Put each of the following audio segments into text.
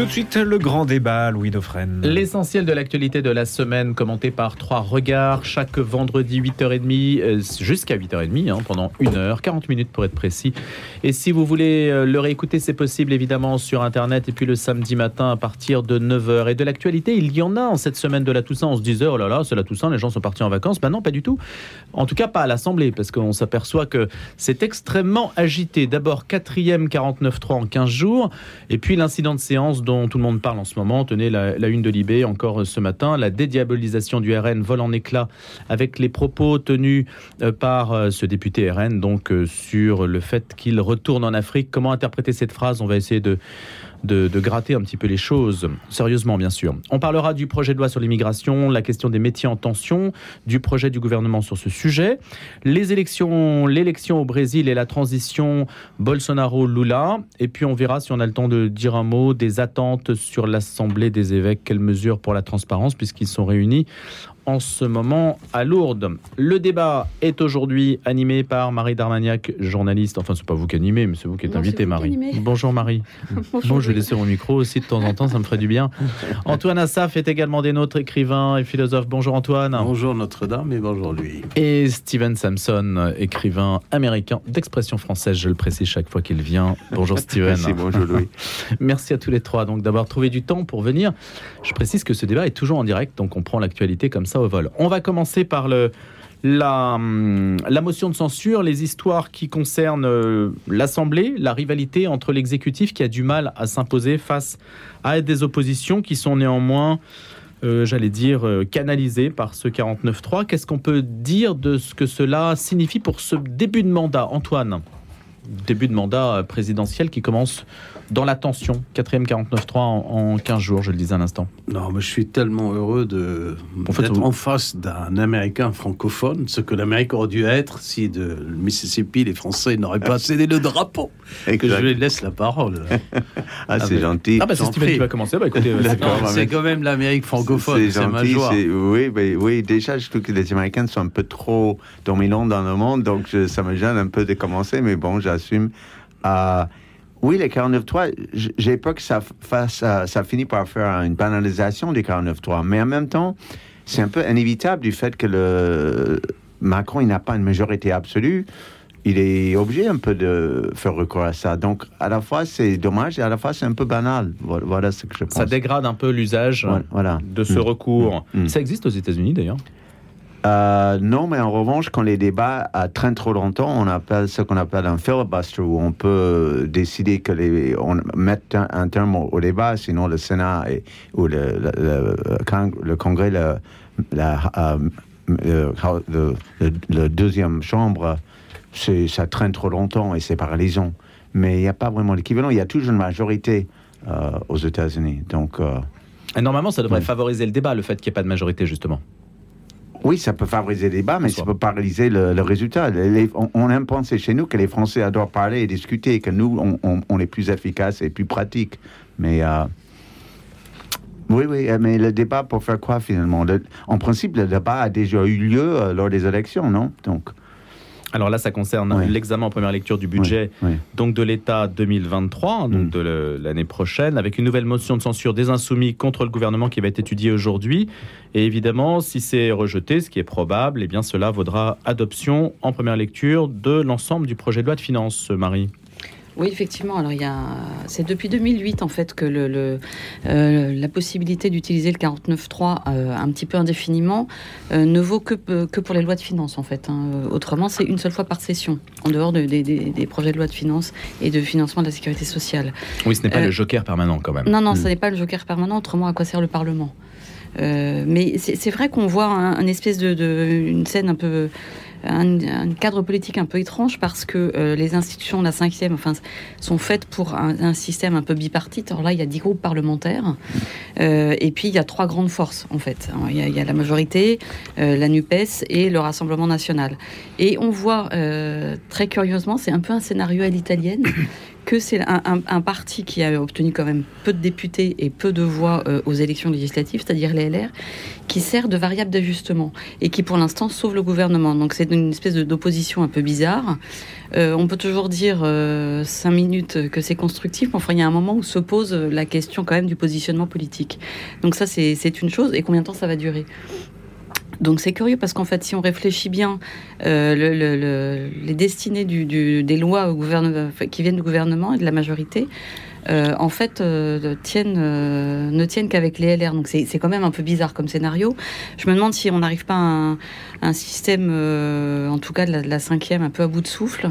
Tout de suite, le grand débat, Louis Dauphren. L'essentiel de l'actualité de la semaine, commenté par trois regards, chaque vendredi 8h30 euh, jusqu'à 8h30, hein, pendant une heure, 40 minutes pour être précis. Et si vous voulez euh, le réécouter, c'est possible évidemment sur Internet et puis le samedi matin à partir de 9h. Et de l'actualité, il y en a en cette semaine de la Toussaint. On se disait, oh là là, c'est la Toussaint, les gens sont partis en vacances. Ben non, pas du tout. En tout cas, pas à l'Assemblée, parce qu'on s'aperçoit que c'est extrêmement agité. D'abord, quatrième 49.3 en 15 jours, et puis l'incident de séance dont tout le monde parle en ce moment. Tenez la, une de Libé encore ce matin. La dédiabolisation du RN vole en éclats avec les propos tenus euh, par euh, ce député RN donc euh, sur le fait qu'il retourne en Afrique. Comment interpréter cette phrase? On va essayer de de, gratter un petit peu les choses, sérieusement bien sûr. On parlera du projet de loi sur l'immigration, la question des métiers en tension, du projet du gouvernement sur ce sujet, les élections, l'élection au Brésil et la transition Bolsonaro-Lula, et puis on verra si on a le temps de dire un mot des attentes sur l'Assemblée des évêques, quelles mesures pour la transparence, puisqu'ils sont réunis en ce moment à Lourdes. Le débat est aujourd'hui animé par Marie Darmagnac, journaliste. Enfin, c'est pas vous qui animez, mais c'est vous qui êtes invité, Marie. Bonjour Marie. Bonjour, bon, je vais laisser mon micro aussi de temps en temps, ça me ferait du bien. Antoine Assaf est également des nôtres, écrivain et philosophe. Bonjour Antoine. Bonjour Notre-Dame et bonjour lui. Et Steven Samson, écrivain américain d'expression française, je le précise chaque fois qu'il vient. Bonjour Steven. Merci, bonjour Louis. Merci à tous les trois donc d'avoir trouvé du temps pour venir. Je précise que ce débat est toujours en direct, donc on prend l'actualité comme ça au vol. On va commencer par le, la, hum, motion de censure, les histoires qui concernent euh, l'Assemblée, la rivalité entre l'exécutif qui a du mal à s'imposer face à des oppositions qui sont néanmoins, euh, j'allais dire, euh, canalisées par ce 49-3. Qu'est-ce qu'on peut dire de ce que cela signifie pour ce début de mandat Antoine? Début de mandat présidentiel qui commence dans la tension. Quatrième 49.3 en, en 15 jours, je le disais à l'instant. Non, mais je suis tellement heureux de d'être en face d'un Américain francophone, ce que l'Amérique aurait dû être si de Mississippi, les Français n'auraient pas cédé le drapeau. Et que je lui laisse la parole. ah, c'est gentil. Ah, bah, c'est Steven qui va commencer. Bah, écoutez, c'est quand même l'Amérique francophone, c'est ma joie. Oui, oui, déjà, je trouve que les Américains sont un peu trop dominants dans le monde, donc ça me gêne un peu de commencer, mais bon, j'assume. Euh, oui, les 49.3, j'ai peur que ça, fasse, ça, finit par faire une banalisation des 49.3. Mais en même temps, c'est un peu inévitable du fait que le Macron, il n'a pas une majorité absolue. Il est obligé un peu de faire recours à ça. Donc, à la fois, c'est dommage et à la fois, c'est un peu banal. Voilà ce que je pense. Ça dégrade un peu l'usage voilà. de ce mm. recours. Mm. Ça existe aux États-Unis, d'ailleurs? Euh, non, mais en revanche, quand les débats traînent trop longtemps, on appelle ce qu'on appelle un filibuster, où on peut décider que les, on met un, terme au, débat, sinon le Sénat et, ou le, le, Congrès, la, euh, le, deuxième chambre, ça traîne trop longtemps et c'est paralysant. Mais il n'y a pas vraiment l'équivalent. Il y a toujours une majorité euh, aux États-Unis. Donc. normalement, ça devrait favoriser le débat, le fait qu'il n'y ait pas de majorité, justement. Oui, ça peut favoriser le débat, mais ça peut paralyser le, résultat. on, aime penser chez nous que les Français adorent parler et discuter, et que nous, on, est plus efficace et plus pratique. Mais euh, oui, oui, mais le débat pour faire quoi finalement? En principe, le débat a déjà eu lieu euh, lors des élections, non? Donc. Alors là, ça concerne l'examen en première lecture du budget donc de l'État 2023, donc mm. de l'année prochaine, avec une nouvelle motion de censure des insoumis contre le gouvernement qui va être étudiée aujourd'hui. Et évidemment, si c'est rejeté, ce qui est probable, eh bien cela vaudra adoption en première lecture de l'ensemble du projet de loi de finances, Marie. Oui, effectivement. Alors, il y a... c'est depuis 2008 en fait que le, euh, la possibilité d'utiliser le 49.3 euh, un petit peu indéfiniment euh, ne vaut que, que pour les lois de finances en fait. Hein. Autrement, c'est une seule fois par session, en dehors des projets de loi de finances et de financement de la sécurité sociale. Oui, ce n'est pas le joker permanent quand même. Non, non, ce hmm. n'est pas le joker permanent. Autrement, à quoi sert le Parlement? Mais c'est vrai qu'on voit un, espèce de, de, une scène un peu un, cadre politique un peu étrange parce que euh, les institutions la cinquième enfin, sont faites pour un, système un peu bipartite. Alors là, il y a dix groupes parlementaires euh, et puis il y a trois grandes forces en fait. il, y a, la majorité, euh, la NUPES et le Rassemblement national. Et on voit très curieusement, c'est un peu un scénario à l'italienne que c'est un, parti qui a obtenu quand même peu de députés et peu de voix euh, aux élections législatives, c'est-à-dire les LR, qui sert de variable d'ajustement et qui pour l'instant sauve le gouvernement. Donc c'est une espèce d'opposition un peu bizarre. Euh, on peut toujours dire euh, cinq minutes que c'est constructif, mais enfin il y a un moment où se pose la question quand même du positionnement politique. Donc ça c'est une chose. Et combien de temps ça va durer? Donc c'est curieux parce qu'en fait, si on réfléchit bien, euh, les destinées des lois qui viennent du gouvernement et de la majorité, euh, en fait, euh, tiennent, ne tiennent qu'avec les LR. Donc c'est quand même un peu bizarre comme scénario. Je me demande si on n'arrive pas à un, système, en tout cas de la, cinquième, un peu à bout de souffle.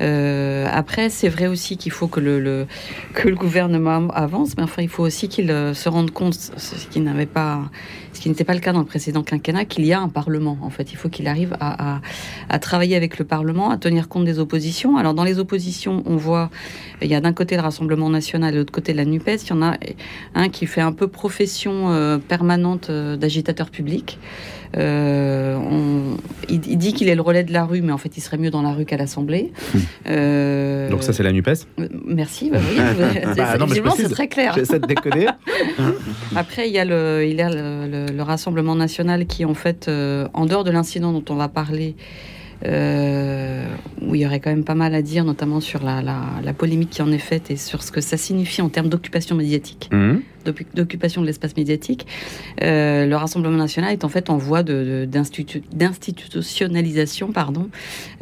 après, c'est vrai aussi qu'il faut que le, que le gouvernement avance, mais enfin, il faut aussi qu'il se rende compte, ce qu'il n'avait pas ce qui n'était pas le cas dans le précédent quinquennat, qu'il y a un Parlement. En fait, il faut qu'il arrive à, travailler avec le Parlement, à tenir compte des oppositions. Alors, dans les oppositions, on voit, il y a d'un côté le Rassemblement national de l'autre côté la NUPES. Il y en a un qui fait un peu profession euh, permanente euh, d'agitateur public. Euh, il, dit qu'il est le relais de la rue, mais en fait, il serait mieux dans la rue qu'à l'Assemblée. Euh, Donc ça, c'est la NUPES? euh, Merci. Bah, oui, bah, c'est très clair. J'essaie de déconner. Après, il y a, le, il y a le, Rassemblement national qui, en fait, en dehors de l'incident dont on va parler, où il y aurait quand même pas mal à dire, notamment sur la, la, polémique qui en est faite et sur ce que ça signifie en termes d'occupation médiatique, mmh. d'occupation de l'espace médiatique. Euh, le Rassemblement national est en fait en voie d'institutionnalisation, pardon,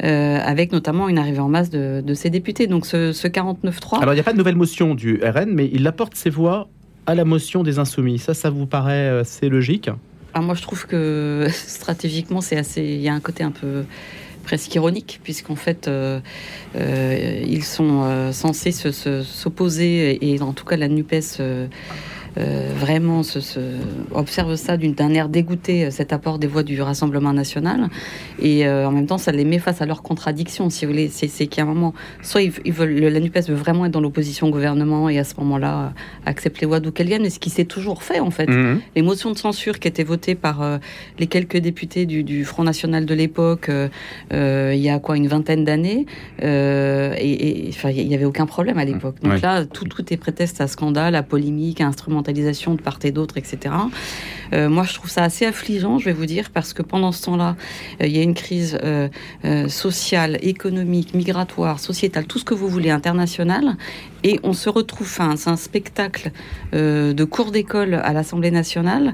euh, avec notamment une arrivée en masse de, de ses députés. Donc ce, ce 49-3. Alors il n'y a pas de nouvelle motion du RN, mais il apporte ses voix à la motion des insoumis. Ça, ça vous paraît assez logique? Ah, moi, je trouve que stratégiquement, c'est assez. Il y a un côté un peu presque ironique, puisqu'en fait, euh, euh, ils sont euh, censés s'opposer, et, en tout cas la NUPES euh, vraiment se, observe ça d'un air dégoûté, euh, cet apport des voix du Rassemblement national. Et euh, en même temps, ça les met face à leurs contradictions, si vous voulez. C'est a un moment, soit ils, veulent, la NUPES veut vraiment être dans l'opposition au gouvernement et à ce moment-là accepte les voix d'où qu'elles viennent, et ce qui s'est toujours fait en fait. Mmh. Les motions de censure qui étaient votées par les quelques députés du, Front National de l'époque, il y a quoi, une vingtaine d'années, et, enfin, il n'y avait aucun problème à l'époque. Donc là, tout, tout est prétexte à scandale, à polémique, à instrument de part et d'autre, etc. Euh, moi, je trouve ça assez affligeant, je vais vous dire, parce que pendant ce temps-là, euh, il y a une crise euh, sociale, économique, migratoire, sociétale, tout ce que vous voulez, internationale, et on se retrouve, enfin, c'est un spectacle de cours d'école à l'Assemblée nationale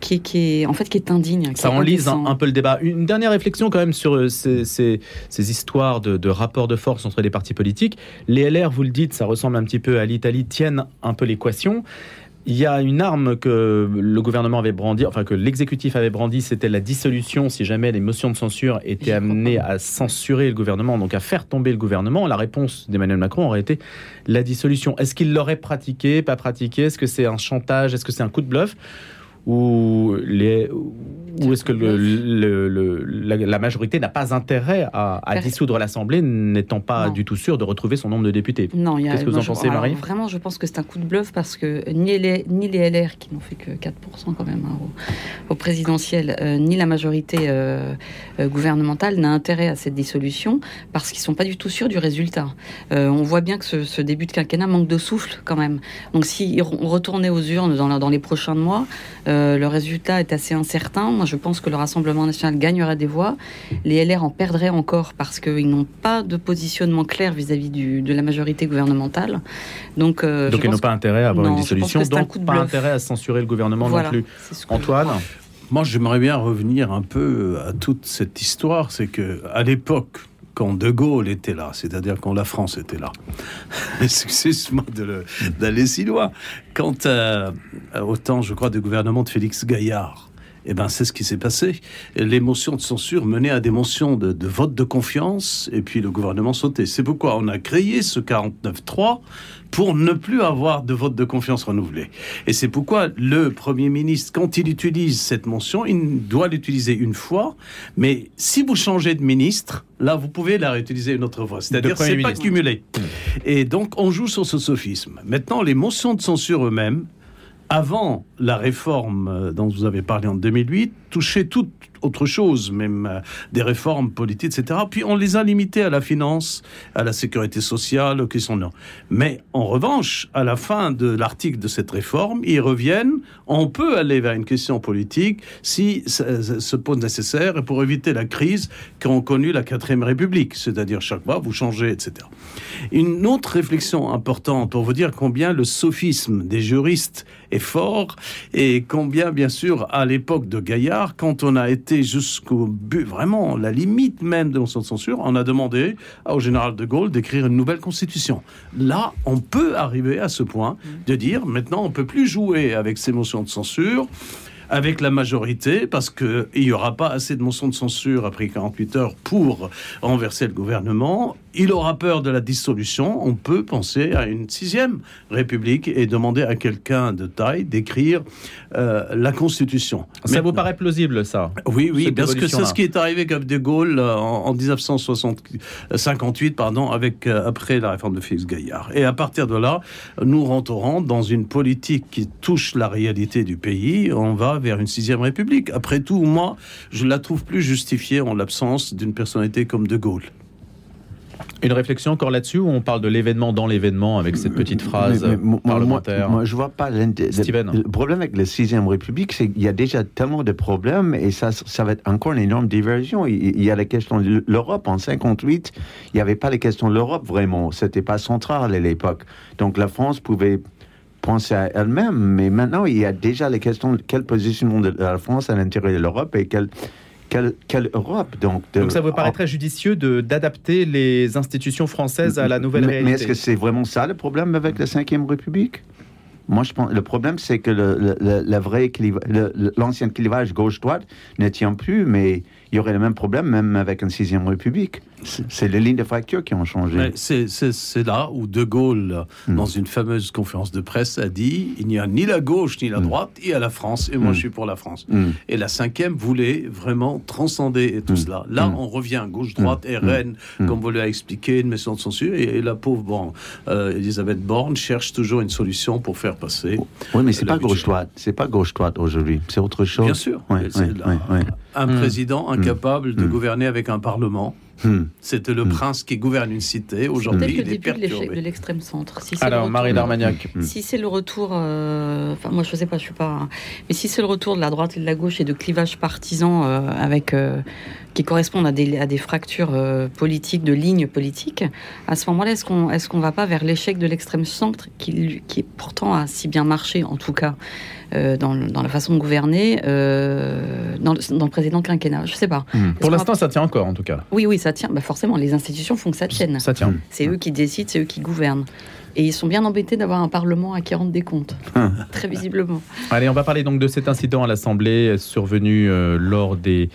qui, qui, est, en fait, qui est indigne. Ça enlise un, peu le débat. Une dernière réflexion quand même sur ces, ces, histoires de, de rapports de force entre les partis politiques. Les LR, vous le dites, ça ressemble un petit peu à l'Italie, tiennent un peu l'équation. Il y a une arme que le gouvernement avait brandie, enfin que l'exécutif avait brandie, c'était la dissolution si jamais les motions de censure étaient amenées à censurer le gouvernement, donc à faire tomber le gouvernement. La réponse d'Emmanuel Macron aurait été la dissolution. Est-ce qu'il l'aurait pratiqué, pas pratiqué? Est-ce que c'est un chantage? Est-ce que c'est un coup de bluff? Ou, les, ou est-ce que le, la, majorité n'a pas intérêt à, dissoudre l'Assemblée, n'étant pas du tout sûr de retrouver son nombre de députés Non, Qu'est-ce que vous en pensez, Marie Vraiment, je pense que c'est un coup de bluff parce que ni les, ni les LR, qui n'ont fait que 4% quand même hein, au, présidentiel, euh, ni la majorité euh, euh, gouvernementale n'a intérêt à cette dissolution parce qu'ils ne sont pas du tout sûrs du résultat. on voit bien que ce, début de quinquennat manque de souffle quand même. Donc, si on retournait aux urnes dans, dans les prochains mois, le résultat est assez incertain. Moi, je pense que le Rassemblement national gagnera des voix. Les LR en perdraient encore parce qu'ils n'ont pas de positionnement clair vis-à-vis de la majorité gouvernementale. Donc, euh, donc ils n'ont pas intérêt à avoir une dissolution, donc pas d'intérêt à censurer le gouvernement non plus. Antoine moi, j'aimerais bien revenir un peu à toute cette histoire. C'est que à l'époque quand De Gaulle était là, c'est-à-dire quand la France était là. Excuse-moi d'aller si loin. Quant à, autant, je crois, du gouvernement de Félix Gaillard, eh ben, c'est ce qui s'est passé. Les motions de censure menaient à des motions de, de vote de confiance, et puis le gouvernement sautait. C'est pourquoi on a créé ce 49-3 pour ne plus avoir de vote de confiance renouvelé. Et c'est pourquoi le Premier ministre, quand il utilise cette mention, il doit l'utiliser une fois, mais si vous changez de ministre, là, vous pouvez la réutiliser une autre fois. C'est-à-dire c'est pas cumulé. Et donc, on joue sur ce sophisme. Maintenant, les motions de censure eux-mêmes, avant la réforme dont vous avez parlé en 2008, touché toute autre chose, même euh, des réformes politiques, etc. Puis on les a limités à la finance, à la sécurité sociale, aux questions non. Mais en revanche, à la fin de l'article de cette réforme, ils reviennent. On peut aller vers une question politique si se pose nécessaire pour éviter la crise qu'ont connue la quatrième République, c'est-à-dire chaque fois vous changez, etc. Une autre réflexion importante pour vous dire combien le sophisme des juristes est fort et combien, bien sûr, à l'époque de Gaillard, quand on a été jusqu'au but, vraiment la limite même de de censure, on a demandé au général de Gaulle d'écrire une nouvelle constitution. Là, on peut arriver à ce point de dire maintenant on peut plus jouer avec ces motions de censure avec la majorité, parce qu'il n'y aura pas assez de motions de censure après 48 heures pour renverser le gouvernement. Il aura peur de la dissolution. On peut penser à une sixième république et demander à quelqu'un de taille d'écrire euh, la Constitution. Ça vous paraît plausible, ça Oui, oui, parce que c'est ce qui est arrivé avec De Gaulle euh, en, 1958, pardon, avec, euh, après la réforme de Félix Gaillard. Et à partir de là, nous rentrerons dans une politique qui touche la réalité du pays. On va vers une sixième république. Après tout, moi, je la trouve plus justifiée en l'absence d'une personnalité comme De Gaulle. Une réflexion encore là-dessus où on parle de l'événement dans l'événement avec cette petite phrase parlementaire moi, je vois pas Le problème avec la sixième République, c'est qu'il y a déjà tellement de problèmes et ça, ça va être encore une énorme diversion. Il, y a la question de l'Europe. En 58, il n'y avait pas la question de l'Europe vraiment. C'était pas central à l'époque. Donc la France pouvait penser à elle-même, mais maintenant il y a déjà les questions de quelle position de la France à l'intérieur de l'Europe et quelle, quelle, Europe donc, donc ça vous paraît très judicieux d'adapter les institutions françaises à la nouvelle mais, réalité. Mais est-ce que c'est vraiment ça le problème avec la Ve République? Moi, je pense le problème, c'est que le, le, vrai l'ancien clivage gauche-droite ne tient plus, mais il y aurait le même problème même avec une sixième république. C'est les lignes de fracture qui ont changé. C'est là où De Gaulle, hmm. dans une fameuse conférence de presse, a dit il n'y a ni la gauche ni la hmm. droite, il y a la France, et moi hmm. je suis pour la France. Et la cinquième voulait vraiment transcender tout cela. Là, on revient gauche-droite, RN, comme vous l'avez expliqué, une mission de censure, et, la pauvre bon, euh, Elisabeth Borne cherche toujours une solution pour faire passer. Oui, mais c'est pas gauche-droite, c'est pas gauche-droite aujourd'hui, c'est autre chose. Bien sûr. Un président incapable de gouverner avec un parlement. Hmm. C'était le hmm. prince qui gouverne une cité. Aujourd'hui, il est perturbé. l'échec de l'extrême centre. Si Alors, Marie d'Armagnac. Hmm. Si c'est le retour, euh, enfin moi je sais pas, je suis pas, mais si c'est le retour de la droite et de la gauche et de clivages partisans euh, avec euh, qui correspondent à des, à des fractures politiques, de lignes politiques, à ce moment-là, est-ce qu'on est-ce qu'on va pas vers l'échec de l'extrême centre qui, qui pourtant a si bien marché en tout cas euh, dans, la façon de gouverner euh, dans, le, précédent quinquennat. Je sais pas. Hmm. Pour l'instant, ça tient encore, en tout cas. Oui, oui, ça tient. Bah forcément, les institutions font que ça tienne. Ça tient. C'est eux qui décident, c'est eux qui gouvernent. Et ils sont bien embêtés d'avoir un Parlement à qui rendre des comptes, ah. très visiblement. Allez, on va parler donc de cet incident à l'Assemblée survenu euh, lors des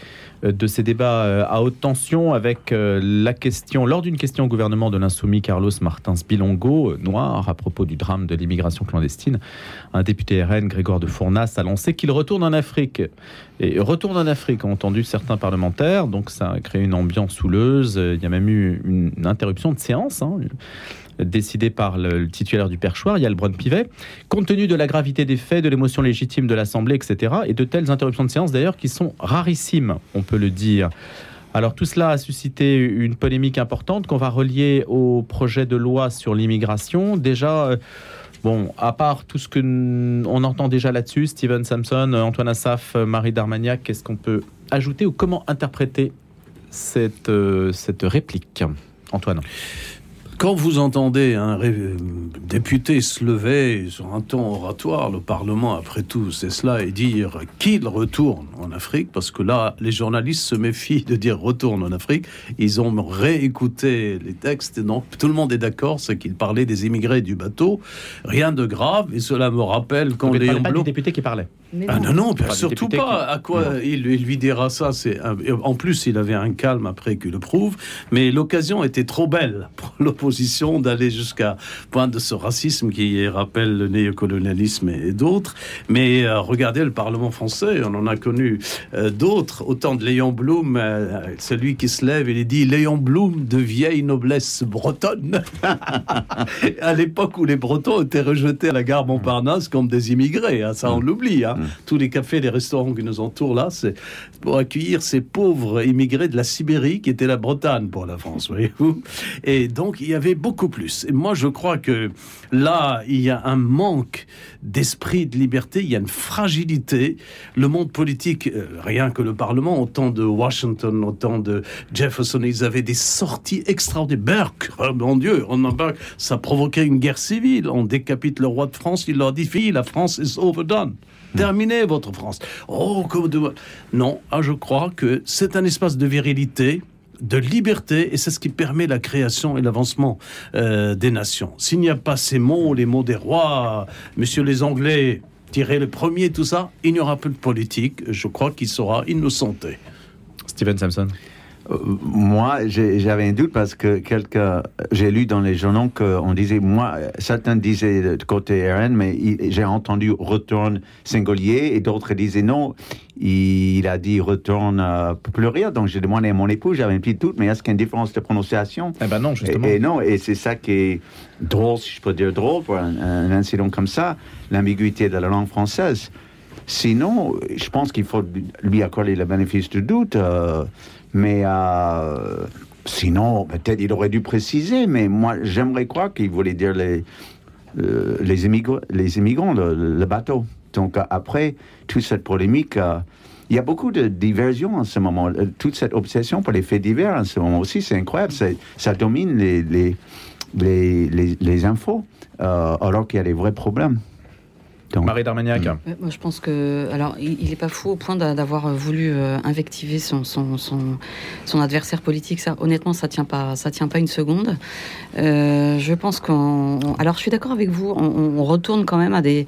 de ces débats euh, à haute tension avec euh, la question, lors d'une question au gouvernement de l'insoumis Carlos Martins Bilongo, noir, à propos du drame de l'immigration clandestine, un député RN, Grégoire de Fournas, a annoncé qu'il retourne en Afrique. Et retourne en Afrique, ont entendu certains parlementaires, donc ça a créé une ambiance houleuse. Il y a même eu une interruption de séance. Hein décidé par le, titulaire du perchoir, Yael Braun-Pivet, compte tenu de la gravité des faits, de l'émotion légitime de l'Assemblée, etc., et de telles interruptions de séance d'ailleurs qui sont rarissimes, on peut le dire. Alors tout cela a suscité une polémique importante qu'on va relier au projet de loi sur l'immigration. Déjà, euh, bon, à part tout ce que on entend déjà là-dessus, Steven Samson, Antoine Assaf, Marie Darmagnac, qu'est-ce qu'on peut ajouter ou comment interpréter cette, euh, cette réplique? Antoine quand vous entendez un député se lever sur un ton oratoire, le Parlement, après tout, c'est cela, et dire qu'il retourne en Afrique, parce que là, les journalistes se méfient de dire retourne en Afrique. Ils ont réécouté les textes, et donc tout le monde est d'accord, c'est qu'il parlait des immigrés du bateau. Rien de grave, et cela me rappelle quand Léon Blum... député qui parlait. Ah non, non, surtout pas. À quoi il, lui dira ça C'est En plus, il avait un calme après qu'il le prouve, mais l'occasion était trop belle pour l'opposition d'aller jusqu'à point de ce racisme qui rappelle le néocolonialisme et, d'autres. Mais euh, regardez le Parlement français, on en a connu euh, d'autres, autant de Léon Blum, euh, celui qui se lève et il dit Léon Blum de vieille noblesse bretonne, à l'époque où les Bretons étaient rejetés à la gare Montparnasse comme des immigrés, hein, ça on l'oublie. Hein. Mm. Tous les cafés, les restaurants qui nous entourent là, c'est pour accueillir ces pauvres immigrés de la Sibérie qui étaient la Bretagne pour la France, voyez-vous. Et donc, il y avait beaucoup plus. Et moi, je crois que là, il y a un manque d'esprit de liberté, il y a une fragilité. Le monde politique, euh, rien que le Parlement, autant de Washington, autant de Jefferson, ils avaient des sorties extraordinaires. Burke, oh mon Dieu, Burke, ça provoquait une guerre civile. On décapite le roi de France, il leur dit, fille, la France is overdone. Hmm. Terminez votre France. Oh, comme de... Non, ah, je crois que c'est un espace de virilité, de liberté, et c'est ce qui permet la création et l'avancement euh, des nations. S'il n'y a pas ces mots, les mots des rois, monsieur les Anglais, tirez le premier, tout ça, il n'y aura plus de politique. Je crois qu'il sera innocenté. Stephen Sampson. Euh, moi, j'avais un doute parce que j'ai lu dans les journaux qu'on disait, moi, certains disaient de côté RN, mais j'ai entendu retourne singulier et d'autres disaient non, il, a dit retourne euh, pluriel. Donc j'ai demandé à mon époux, j'avais un petit doute, mais est-ce qu'il y a une différence de prononciation? Eh ben non, justement. Et, non, et c'est ça qui est drôle, si je peux dire drôle, pour un, incident comme ça, l'ambiguïté de la langue française. Sinon, je pense qu'il faut lui accorder le bénéfice du doute. Euh, mais euh, sinon, peut-être il aurait dû préciser, mais moi, j'aimerais croire qu'il voulait dire les, euh, les, immigrants, les immigrants, le, bateau. Donc après, toute cette polémique, euh, il y a beaucoup de diversion en ce moment. Toute cette obsession pour les faits divers en ce moment aussi, c'est incroyable. Ça domine les, les, les, les infos, alors qu'il y a des vrais problèmes. Marie Darmagnac. Mm. Moi, je pense que. Alors, il n'est pas fou au point d'avoir voulu euh, invectiver son, son, son, adversaire politique. Ça, honnêtement, ça ne tient, pas, ça tient pas une seconde. Euh, je pense qu'on. Alors, je suis d'accord avec vous. On, retourne quand même à, des,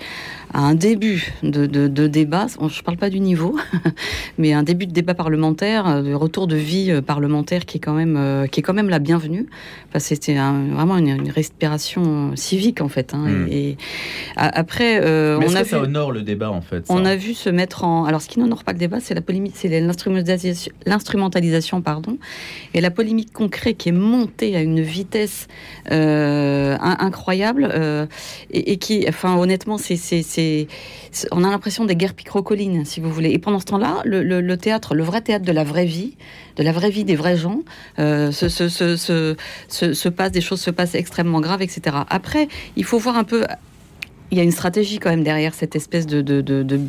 à un début de, de, débat. Je ne parle pas du niveau, mais un début de débat parlementaire, de retour de vie parlementaire qui est quand même, euh, qui est quand même la bienvenue. Enfin, C'était vraiment une, respiration civique, en fait. Hein. Mm. Et, après. Mais on a que ça honore le débat en fait On a vu se mettre en. Alors, ce qui n'honore pas le débat, c'est la polémique, c'est l'instrumentalisation, pardon, et la polémique concrète qui est montée à une vitesse euh, incroyable euh, et, qui, enfin, honnêtement, c'est, on a l'impression des guerres picrocolines, si vous voulez. Et pendant ce temps-là, le, théâtre, le vrai théâtre de la vraie vie, de la vraie vie des vrais gens, euh, se, se, se, se, passe des choses se passent extrêmement graves, etc. Après, il faut voir un peu il y a une stratégie quand même derrière cette espèce de,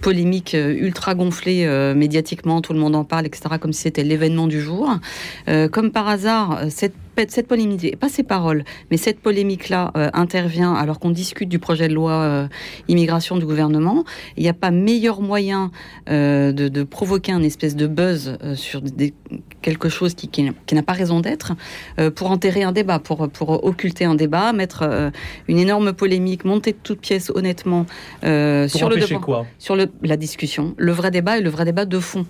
polémique euh, ultra gonflée euh, médiatiquement, tout le monde en parle, etc., comme si c'était l'événement du jour. Euh, comme par hasard, cette cette polémique, pas ces paroles, mais cette polémique-là euh, intervient alors qu'on discute du projet de loi euh, immigration du gouvernement. Il n'y a pas meilleur moyen euh, de, provoquer un espèce de buzz sur quelque chose qui, qui, n'a pas raison d'être pour enterrer un débat, pour, pour occulter un débat, mettre une énorme polémique, monter de toutes pièces honnêtement sur le quoi? sur le, la discussion, le vrai débat et le vrai débat de fond.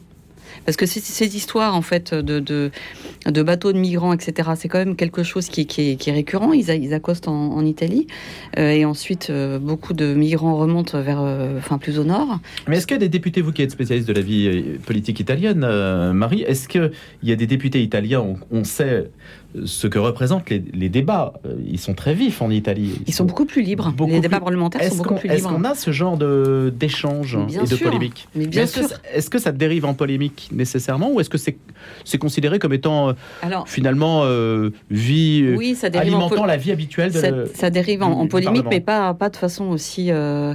Parce que ces histoires, en fait, de, de, bateaux de migrants, etc., c'est quand même quelque chose qui, est, récurrent. Ils, ils accostent en, Italie. Euh, et ensuite, euh, beaucoup de migrants remontent vers, euh, enfin, plus au nord. Mais est-ce qu'il y a des députés, vous qui êtes spécialiste de la vie politique italienne, Marie, est-ce qu'il y a des députés italiens, on sait ce que représentent les, débats. Euh, ils sont très vifs en Italie. Ils, sont, beaucoup plus libres. les débats parlementaires sont beaucoup plus libres. Est-ce qu'on a ce genre d'échange et de polémique Mais bien sûr. Est-ce que, ça dérive en polémique nécessairement ou est-ce que c'est considéré comme étant euh, finalement euh, vie oui, alimentant la vie habituelle de Ça, ça dérive en, polémique, mais pas, pas de façon aussi. Euh,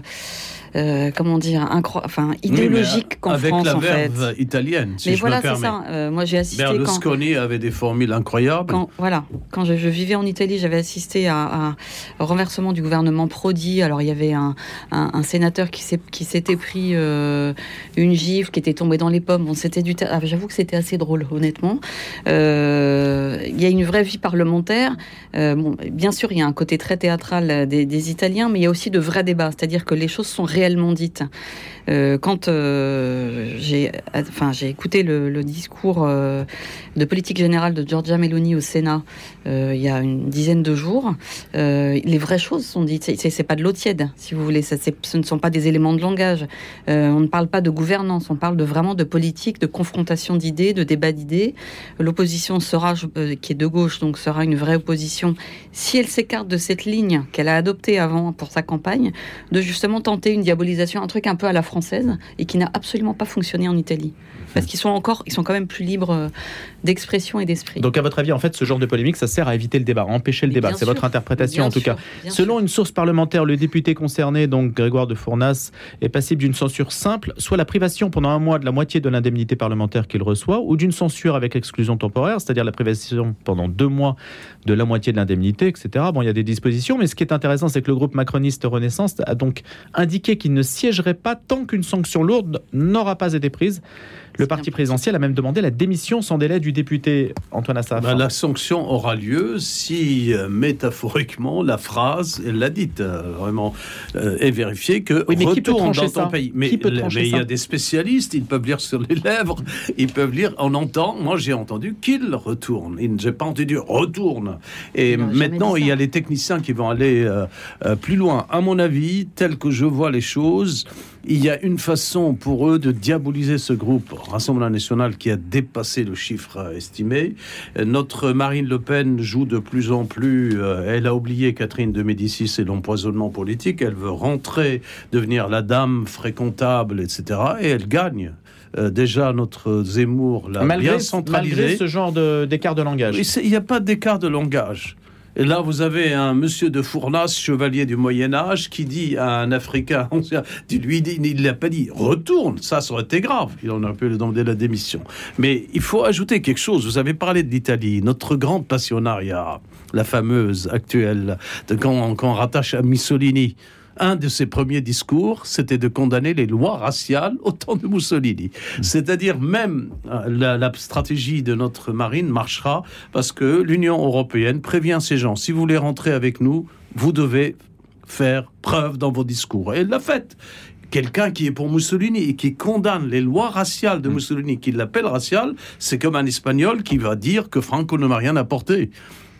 comment dire, enfin idéologique qu'en France la en verve italienne. Si mais je voilà, c'est ça. Euh, moi, j'ai assisté. Berlusconi avait des formules incroyables. Quand, voilà, quand je, vivais en Italie, j'avais assisté à, au renversement du gouvernement Prodi. Alors, il y avait un, un, sénateur qui s'était pris euh, une gifle, qui était tombé dans les pommes. Bon, c'était du. Ah, j'avoue que c'était assez drôle, honnêtement. Il y a une vraie vie parlementaire. bon, bien sûr, il y a un côté très théâtral des, des Italiens, mais il y a aussi de vrais débats. C'est-à-dire que les choses sont réelles réellement dite. Euh, quand euh, j'ai enfin, écouté le, discours euh, de politique générale de Giorgia Meloni au Sénat il y a une dizaine de jours, les vraies choses sont dites. C'est pas de l'eau tiède, si vous voulez. Ce ne sont pas des éléments de langage. on ne parle pas de gouvernance, on parle de, vraiment de politique, de confrontation d'idées, de débat d'idées. L'opposition sera, qui est de gauche, donc sera une vraie opposition, si elle s'écarte de cette ligne qu'elle a adoptée avant pour sa campagne, de justement tenter une diabolisation, un truc un peu à la française et qui n'a absolument pas fonctionné en Italie. Parce qu'ils sont encore, ils sont quand même plus libres euh, d'expression et d'esprit. Donc, à votre avis, en fait, ce genre de polémique, ça sert à éviter le débat, à empêcher le débat. C'est votre interprétation, en tout cas. Selon une source parlementaire, le député concerné, donc Grégoire de Fournas, est passible d'une censure simple, soit la privation pendant un mois de la moitié de l'indemnité parlementaire qu'il reçoit, ou d'une censure avec exclusion temporaire, c'est-à-dire la privation pendant deux mois de la moitié de l'indemnité, etc. Bon, il y a des dispositions, mais ce qui est intéressant, c'est que le groupe macroniste Renaissance a donc indiqué qu'il ne siégerait pas tant qu'une sanction lourde n'aura pas été prise. Le parti présidentiel a même demandé la démission sans délai du député Antoine Assaf. Ben, la sanction aura lieu si, euh, métaphoriquement, la phrase, elle l'a dite, euh, vraiment, euh, est vérifiée que oui, mais retourne dans ton pays. Mais, il y a des spécialistes, ils peuvent lire sur les lèvres, ils peuvent lire, on entend, moi j'ai entendu qu'il retourne, j'ai pas entendu retourne. Et maintenant, il y a les techniciens qui vont aller plus loin. À mon avis, tel que je vois les choses, il y a une façon pour eux de diaboliser ce groupe Rassemblement national qui a dépassé le chiffre estimé. Notre Marine Le Pen joue de plus en plus. Euh, elle a oublié Catherine de Médicis et l'empoisonnement politique. Elle veut rentrer, devenir la dame fréquentable, etc. Et elle gagne. Euh, déjà notre Zemmour l'a bien centralisé. Malgré ce genre d'écart de, langage. Il n'y a pas d'écart de langage. Et là, vous avez un monsieur de Fournas, chevalier du Moyen Âge, qui dit à un Africain, lui il l'a pas dit, retourne, ça, ça aurait été grave. Il en a pu demander la démission. Mais il faut ajouter quelque chose. Vous avez parlé de l'Italie, notre grande passionnariat, la fameuse actuelle, de quand on rattache à Mussolini un de ses premiers discours, c'était de condamner les lois raciales au temps de Mussolini. Hmm. C'est-à-dire même euh, la, la, stratégie de notre marine marchera parce que l'Union européenne prévient ces gens, si vous voulez rentrer avec nous, vous devez faire preuve dans vos discours. Et elle l'a fait quelqu'un qui est pour Mussolini et qui condamne les lois raciales de hmm. Mussolini, qui l'appelle racial, c'est comme un Espagnol qui va dire que Franco ne m'a rien apporté.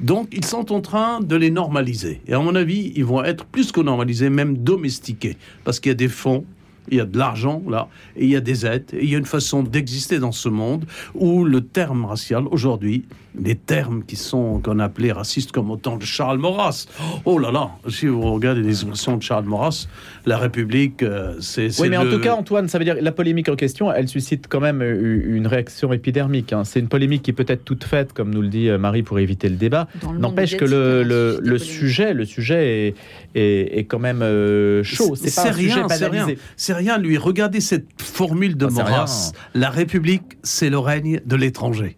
Donc, ils sont en train de les normaliser. Et à mon avis, ils vont être plus que normalisés, même domestiqués, parce qu'il y a des fonds il y a de l'argent là, il y a des aides, il y a une façon d'exister dans ce monde où le terme racial, aujourd'hui, les termes qui sont qu'on appelait racistes comme au temps de Charles Maurras. Oh là là, si vous regardez les expressions de Charles Maurras, la République, euh, c'est. Oui, mais en tout cas, Antoine, ça veut dire la polémique en question, elle suscite quand même une réaction épidermique. Hein. C'est une polémique qui peut être toute faite, comme nous le dit euh, Marie, pour éviter le débat. N'empêche que le, le, sujet, le sujet est, est, quand même euh, chaud. C'est pas un rien, sujet rien. C'est rien, lui. Regardez cette formule de ah, Maurras. La République, c'est le règne de l'étranger.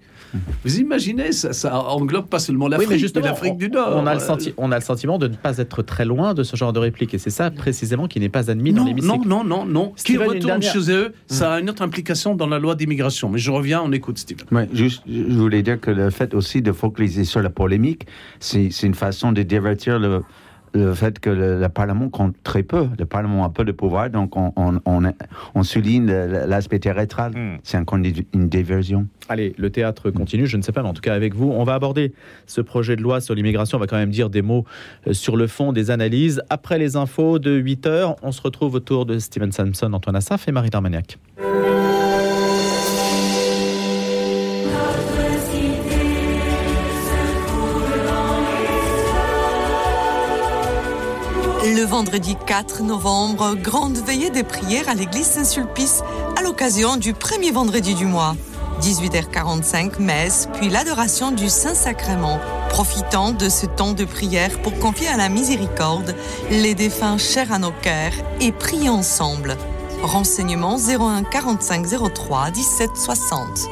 Vous imaginez, ça, ça englobe pas seulement l'Afrique, oui, mais, l'Afrique du Nord. On a, le on a le sentiment de ne pas être très loin de ce genre de réplique. Et c'est ça précisément qui n'est pas admis dans l'hémicycle. Non, non, non, non. Ce qui retourne chez eux, ça a une autre implication dans la loi d'immigration. Mais je reviens, on écoute Steve. Ouais, juste, je voulais dire que le fait aussi de focaliser sur la polémique, c'est une façon de divertir le, le fait que le, Parlement compte très peu. Le Parlement a peu de pouvoir, donc on, on, on, souligne l'aspect théâtral. Hmm. C'est un, une diversion. Allez, le théâtre continue, je ne sais pas, mais en tout cas avec vous, on va aborder ce projet de loi sur l'immigration. On va quand même dire des mots euh, sur le fond des analyses. Après les infos de 8 heures, on se retrouve autour de Steven Sampson, Antoine Assaf et Marie Darmaniac. Le vendredi 4 novembre, grande veillée des prières à l'église Saint-Sulpice à l'occasion du premier vendredi du mois. 18h45, messe, puis l'adoration du Saint-Sacrement, profitant de ce temps de prière pour confier à la miséricorde les défunts chers à nos cœurs et prier ensemble. Renseignements 01 45 03 17 60.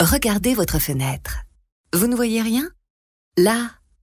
Regardez votre fenêtre. Vous ne voyez rien? Là,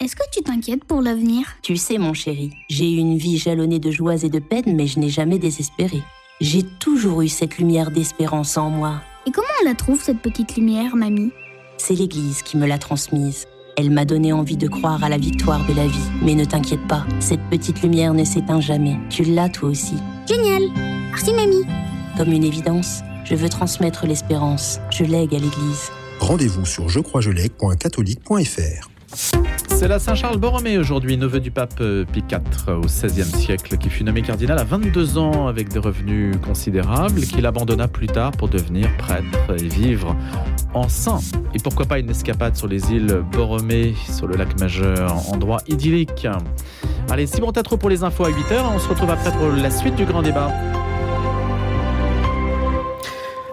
est-ce que tu t'inquiètes pour l'avenir? Tu sais, mon chéri, j'ai eu une vie jalonnée de joies et de peines, mais je n'ai jamais désespéré. J'ai toujours eu cette lumière d'espérance en moi. Et comment on la trouve, cette petite lumière, mamie? C'est l'Église qui me l'a transmise. Elle m'a donné envie de croire à la victoire de la vie. Mais ne t'inquiète pas, cette petite lumière ne s'éteint jamais. Tu l'as toi aussi. Génial Merci, mamie Comme une évidence, Je veux transmettre l'espérance. Je lègue à l'Église. Rendez-vous sur jecroisjelègue.catholique.fr. C'est la Saint-Charles Borromée aujourd'hui, neveu du pape euh, Pie IV au XVIe siècle, qui fut nommé cardinal à 22 ans avec des revenus considérables, qu'il abandonna plus tard pour devenir prêtre et vivre en saint. Et pourquoi pas une escapade sur les îles Borromée, sur le lac Majeur, endroit idyllique. Allez, Simon trop pour les infos à 8h, on se retrouve après pour la suite du grand débat.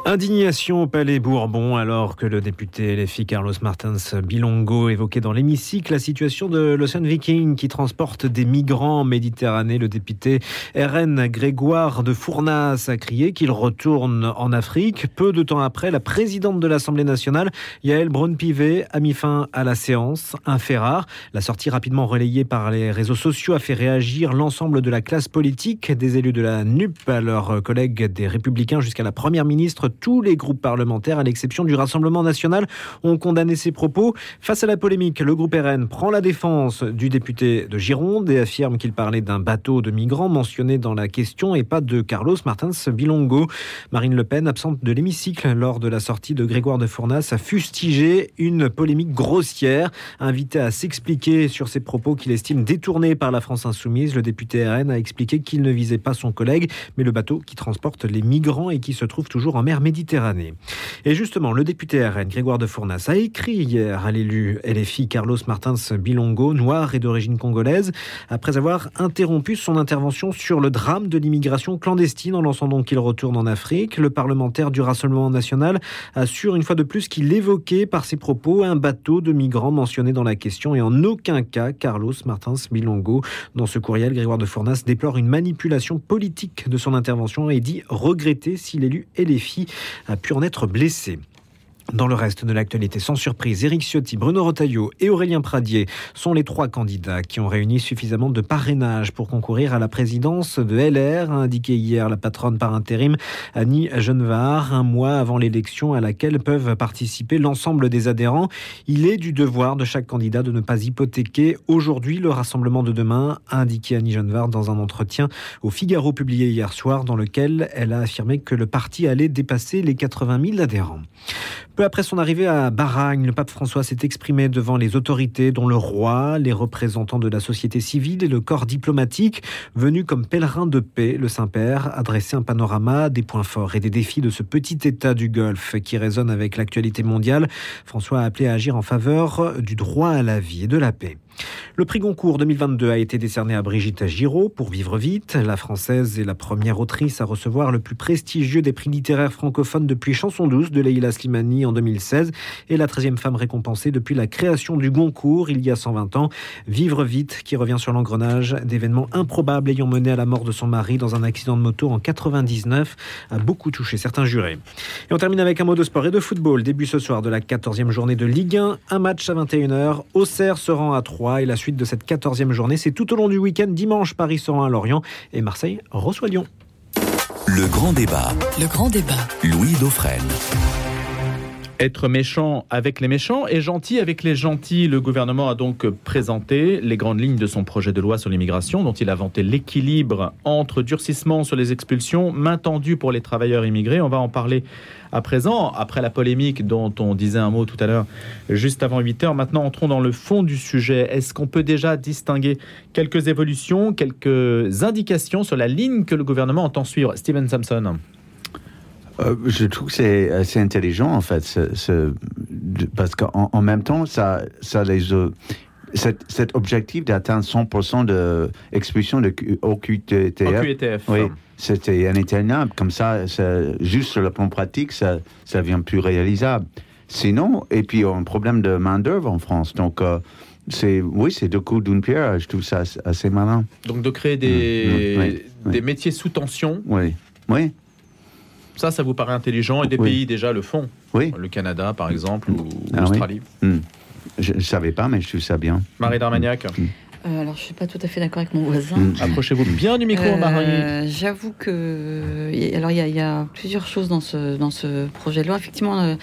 Indignation au Palais Bourbon alors que le député LFI Carlos Martins Bilongo évoquait dans l'hémicycle la situation de l'Ocean Viking qui transporte des migrants en Méditerranée. Le député RN Grégoire de Fournas a crié qu'il retourne en Afrique. Peu de temps après, la présidente de l'Assemblée nationale, Yael Braun-Pivet, a mis fin à la séance. Un fait rare. La sortie rapidement relayée par les réseaux sociaux a fait réagir l'ensemble de la classe politique, des élus de la NUP à leurs collègues des Républicains jusqu'à la première ministre tous les groupes parlementaires, à l'exception du Rassemblement national, ont condamné ces propos. Face à la polémique, le groupe RN prend la défense du député de Gironde et affirme qu'il parlait d'un bateau de migrants mentionné dans la question et pas de Carlos Martins Bilongo. Marine Le Pen, absente de l'hémicycle lors de la sortie de Grégoire de Fournas, a fustigé une polémique grossière. Invité à s'expliquer sur ses propos qu'il estime détournés par la France insoumise, le député RN a expliqué qu'il ne visait pas son collègue, mais le bateau qui transporte les migrants et qui se trouve toujours en mer Méditerranée. Et justement, le député RN, Grégoire de Fournas, a écrit hier à l'élu LFI Carlos Martins Bilongo, noir et d'origine congolaise, après avoir interrompu son intervention sur le drame de l'immigration clandestine en lançant donc qu'il retourne en Afrique. Le parlementaire du Rassemblement national assure une fois de plus qu'il évoquait par ses propos un bateau de migrants mentionné dans la question et en aucun cas Carlos Martins Bilongo. Dans ce courriel, Grégoire de Fournas déplore une manipulation politique de son intervention et dit regretter si l'élu LFI a pu en être blessé. Dans le reste de l'actualité, sans surprise, Éric Ciotti, Bruno Rotaillot et Aurélien Pradier sont les trois candidats qui ont réuni suffisamment de parrainage pour concourir à la présidence de LR, a indiqué hier la patronne par intérim Annie Genevard, un mois avant l'élection à laquelle peuvent participer l'ensemble des adhérents. Il est du devoir de chaque candidat de ne pas hypothéquer aujourd'hui le rassemblement de demain, a indiqué Annie Genevard dans un entretien au Figaro publié hier soir dans lequel elle a affirmé que le parti allait dépasser les 80 000 adhérents. Peu après son arrivée à Baragne, le pape François s'est exprimé devant les autorités, dont le roi, les représentants de la société civile et le corps diplomatique. Venu comme pèlerin de paix, le Saint-Père a dressé un panorama des points forts et des défis de ce petit État du Golfe qui résonne avec l'actualité mondiale. François a appelé à agir en faveur du droit à la vie et de la paix. Le prix Goncourt 2022 a été décerné à Brigitte Giraud pour Vivre vite. La française est la première autrice à recevoir le plus prestigieux des prix littéraires francophones depuis Chanson douce de Leila Slimani en 2016 et la 13e femme récompensée depuis la création du Goncourt il y a 120 ans. Vivre vite qui revient sur l'engrenage d'événements improbables ayant mené à la mort de son mari dans un accident de moto en 99 a beaucoup touché certains jurés. Et on termine avec un mot de sport et de football. Début ce soir de la 14e journée de Ligue 1. Un match à 21h. Auxerre se rend à 3 et la suite de cette 14e journée, c'est tout au long du week-end. Dimanche, Paris sera à Lorient et Marseille reçoit Lyon. Le grand débat. Le grand débat. Louis Dauphren. Être méchant avec les méchants et gentil avec les gentils. Le gouvernement a donc présenté les grandes lignes de son projet de loi sur l'immigration, dont il a vanté l'équilibre entre durcissement sur les expulsions, main tendue pour les travailleurs immigrés. On va en parler à présent, après la polémique dont on disait un mot tout à l'heure, juste avant 8 heures. Maintenant, entrons dans le fond du sujet. Est-ce qu'on peut déjà distinguer quelques évolutions, quelques indications sur la ligne que le gouvernement entend suivre? Steven Sampson euh, je trouve que c'est assez intelligent en fait, parce qu'en en même temps, ça, ça les euh, cet, objectif d'atteindre 100% d'expulsion de, au QTF, oui, c'était inatteignable. Comme ça, juste sur le plan pratique, ça, ça devient plus réalisable. Sinon, et puis on a un problème de main d'œuvre en France, donc. Euh, c'est oui, c'est deux coups d'une pierre. Je trouve ça assez malin. Donc de créer des, mmh, mmh, des métiers sous tension. Oui, oui. Ça, ça vous paraît intelligent et des pays déjà le font. Oui. Le Canada, par exemple, ou ah l'Australie. Hmm. Je ne savais pas, mais je trouve ça bien. Marie d'Armagnac hmm. euh, alors, je suis pas tout à fait d'accord avec mon voisin. Hmm. Approchez-vous bien du micro, Marie. Euh, j'avoue que, alors il y, a plusieurs choses dans ce dans ce projet de loi. Effectivement, euh,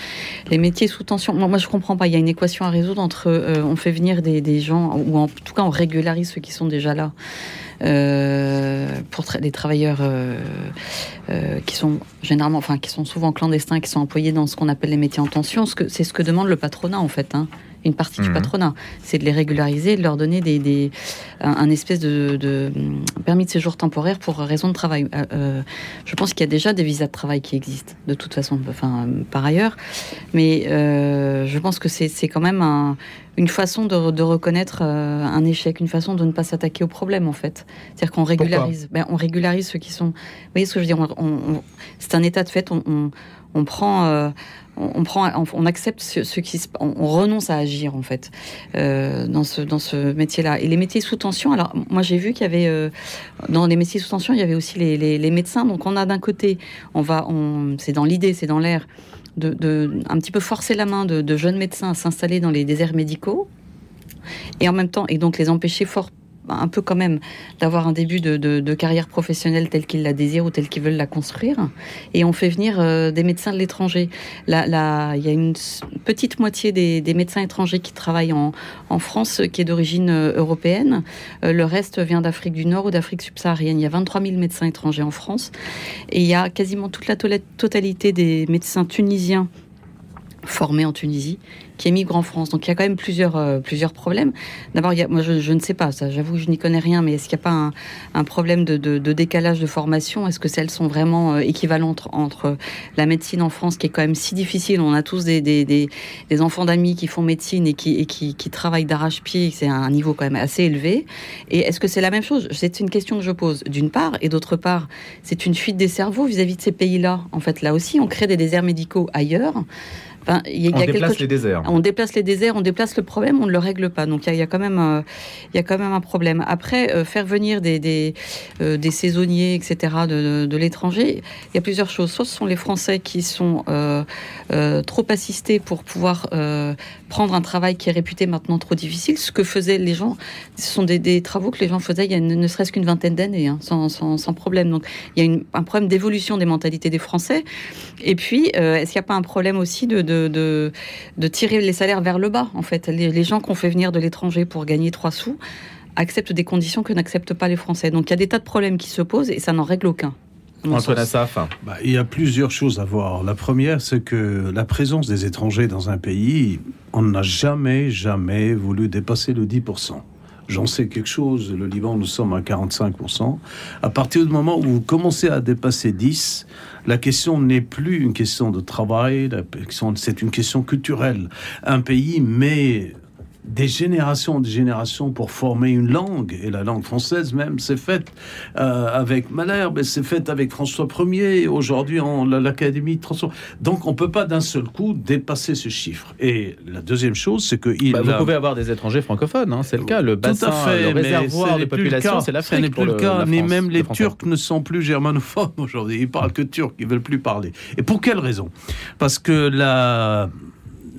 les métiers sous tension. Moi, moi, je comprends pas. Il y a une équation à résoudre entre on fait venir des, des, gens, ou en tout cas on régularise ceux qui sont déjà là. Euh, pour les travailleurs qui sont généralement, enfin, qui sont souvent clandestins, qui sont employés dans ce qu'on appelle les métiers en tension. C'est ce que demande le patronat, en fait. Hein une partie du mhm. patronat. C'est de les régulariser, de leur donner des, un, espèce de, permis de séjour temporaire pour raison de travail. Euh, euh, je pense qu'il y a déjà des visas de travail qui existent, de toute façon, enfin, par ailleurs. Mais euh, je pense que c'est quand même une façon de, reconnaître un échec, une façon de ne pas s'attaquer au problème, en fait. C'est-à-dire qu'on régularise, ben, on régularise ceux qui sont. Vous voyez ce que je veux dire C'est un état de fait. on, on prend on, prend, on, accepte ce, qui, on, renonce à agir en fait euh, dans ce métier-là. Et les métiers sous tension. Alors moi j'ai vu qu'il y avait euh, dans les métiers sous tension, il y avait aussi les, médecins. Donc on a d'un côté, on va, on, c'est dans l'idée, c'est dans l'air. De, un petit peu forcer la main de, de jeunes médecins à s'installer dans les déserts médicaux et en même temps et donc les empêcher fort un peu quand même d'avoir un début de, carrière professionnelle telle qu'ils la désirent ou telle qu'ils veulent la construire. Et on fait venir euh, des médecins de l'étranger. Là, il y a une petite moitié des, médecins étrangers qui travaillent en, France qui est d'origine euh, européenne. Euh, le reste vient d'Afrique du Nord ou d'Afrique subsaharienne. Il y a 23 000 médecins étrangers en France. Et il y a quasiment toute la totalité des médecins tunisiens formés en Tunisie qui émigrent en France. Donc il y a quand même plusieurs, euh, plusieurs problèmes. D'abord, moi je, ne sais pas, ça, j'avoue que je n'y connais rien, mais est-ce qu'il n'y a pas un, problème de, décalage de formation? Est-ce que celles sont vraiment euh, équivalentes entre la médecine en France, qui est quand même si difficile? On a tous des, des, enfants d'amis qui font médecine et qui, et qui, qui travaillent d'arrache-pied, c'est un niveau quand même assez élevé. Et est-ce que c'est la même chose? C'est une question que je pose, d'une part, et d'autre part, c'est une fuite des cerveaux vis-à-vis -vis de ces pays-là. En fait, là aussi, on crée des déserts médicaux ailleurs on déplace les déserts. On déplace les déserts, on déplace le problème, on ne le règle pas. Donc il y, a quand même, euh, il y a quand même un problème. Après, euh, faire venir des des, euh, des saisonniers, etc. de, de, l'étranger, il y a plusieurs choses. Soit ce sont les Français qui sont trop assistés pour pouvoir prendre un travail qui est réputé maintenant trop difficile. Ce que faisaient les gens, ce sont des, des travaux que les gens faisaient il y a ne, serait-ce qu'une vingtaine d'années, hein, sans, sans, sans, problème. Donc il y a une, un problème d'évolution des mentalités des Français. Et puis, est-ce qu'il n'y a pas un problème aussi de de, de, tirer les salaires vers le bas. En fait, les, gens qu'on fait venir de l'étranger pour gagner trois sous acceptent des conditions que n'acceptent pas les Français. Donc il y a des tas de problèmes qui se posent et ça n'en règle aucun. Antoine Assaf. Bah, il y a plusieurs choses à voir. La première, c'est que la présence des étrangers dans un pays, on n'a jamais, jamais voulu dépasser le 10%. J'en sais quelque chose. Le Liban, nous sommes à 45%. À partir du moment où vous commencez à dépasser 10, la question n'est plus une question de travail, c'est une question culturelle. Un pays met des générations des générations pour former une langue. Et la langue française même, c'est fait euh, avec Malherbe, c'est fait avec François Ier. Aujourd'hui, l'Académie transforme. Donc, on peut pas d'un seul coup dépasser ce chiffre. Et la deuxième chose, c'est que il bah, vous pouvez avoir des étrangers francophones, hein, c'est le cas. Le bassin, Tout à fait, le réservoir de population, c'est l'Afrique. Ce n'est plus le cas. mais même les Turcs ne sont plus germanophones aujourd'hui. Ils parlent que turc. Ils veulent plus parler. Et pour quelle raison? Parce que la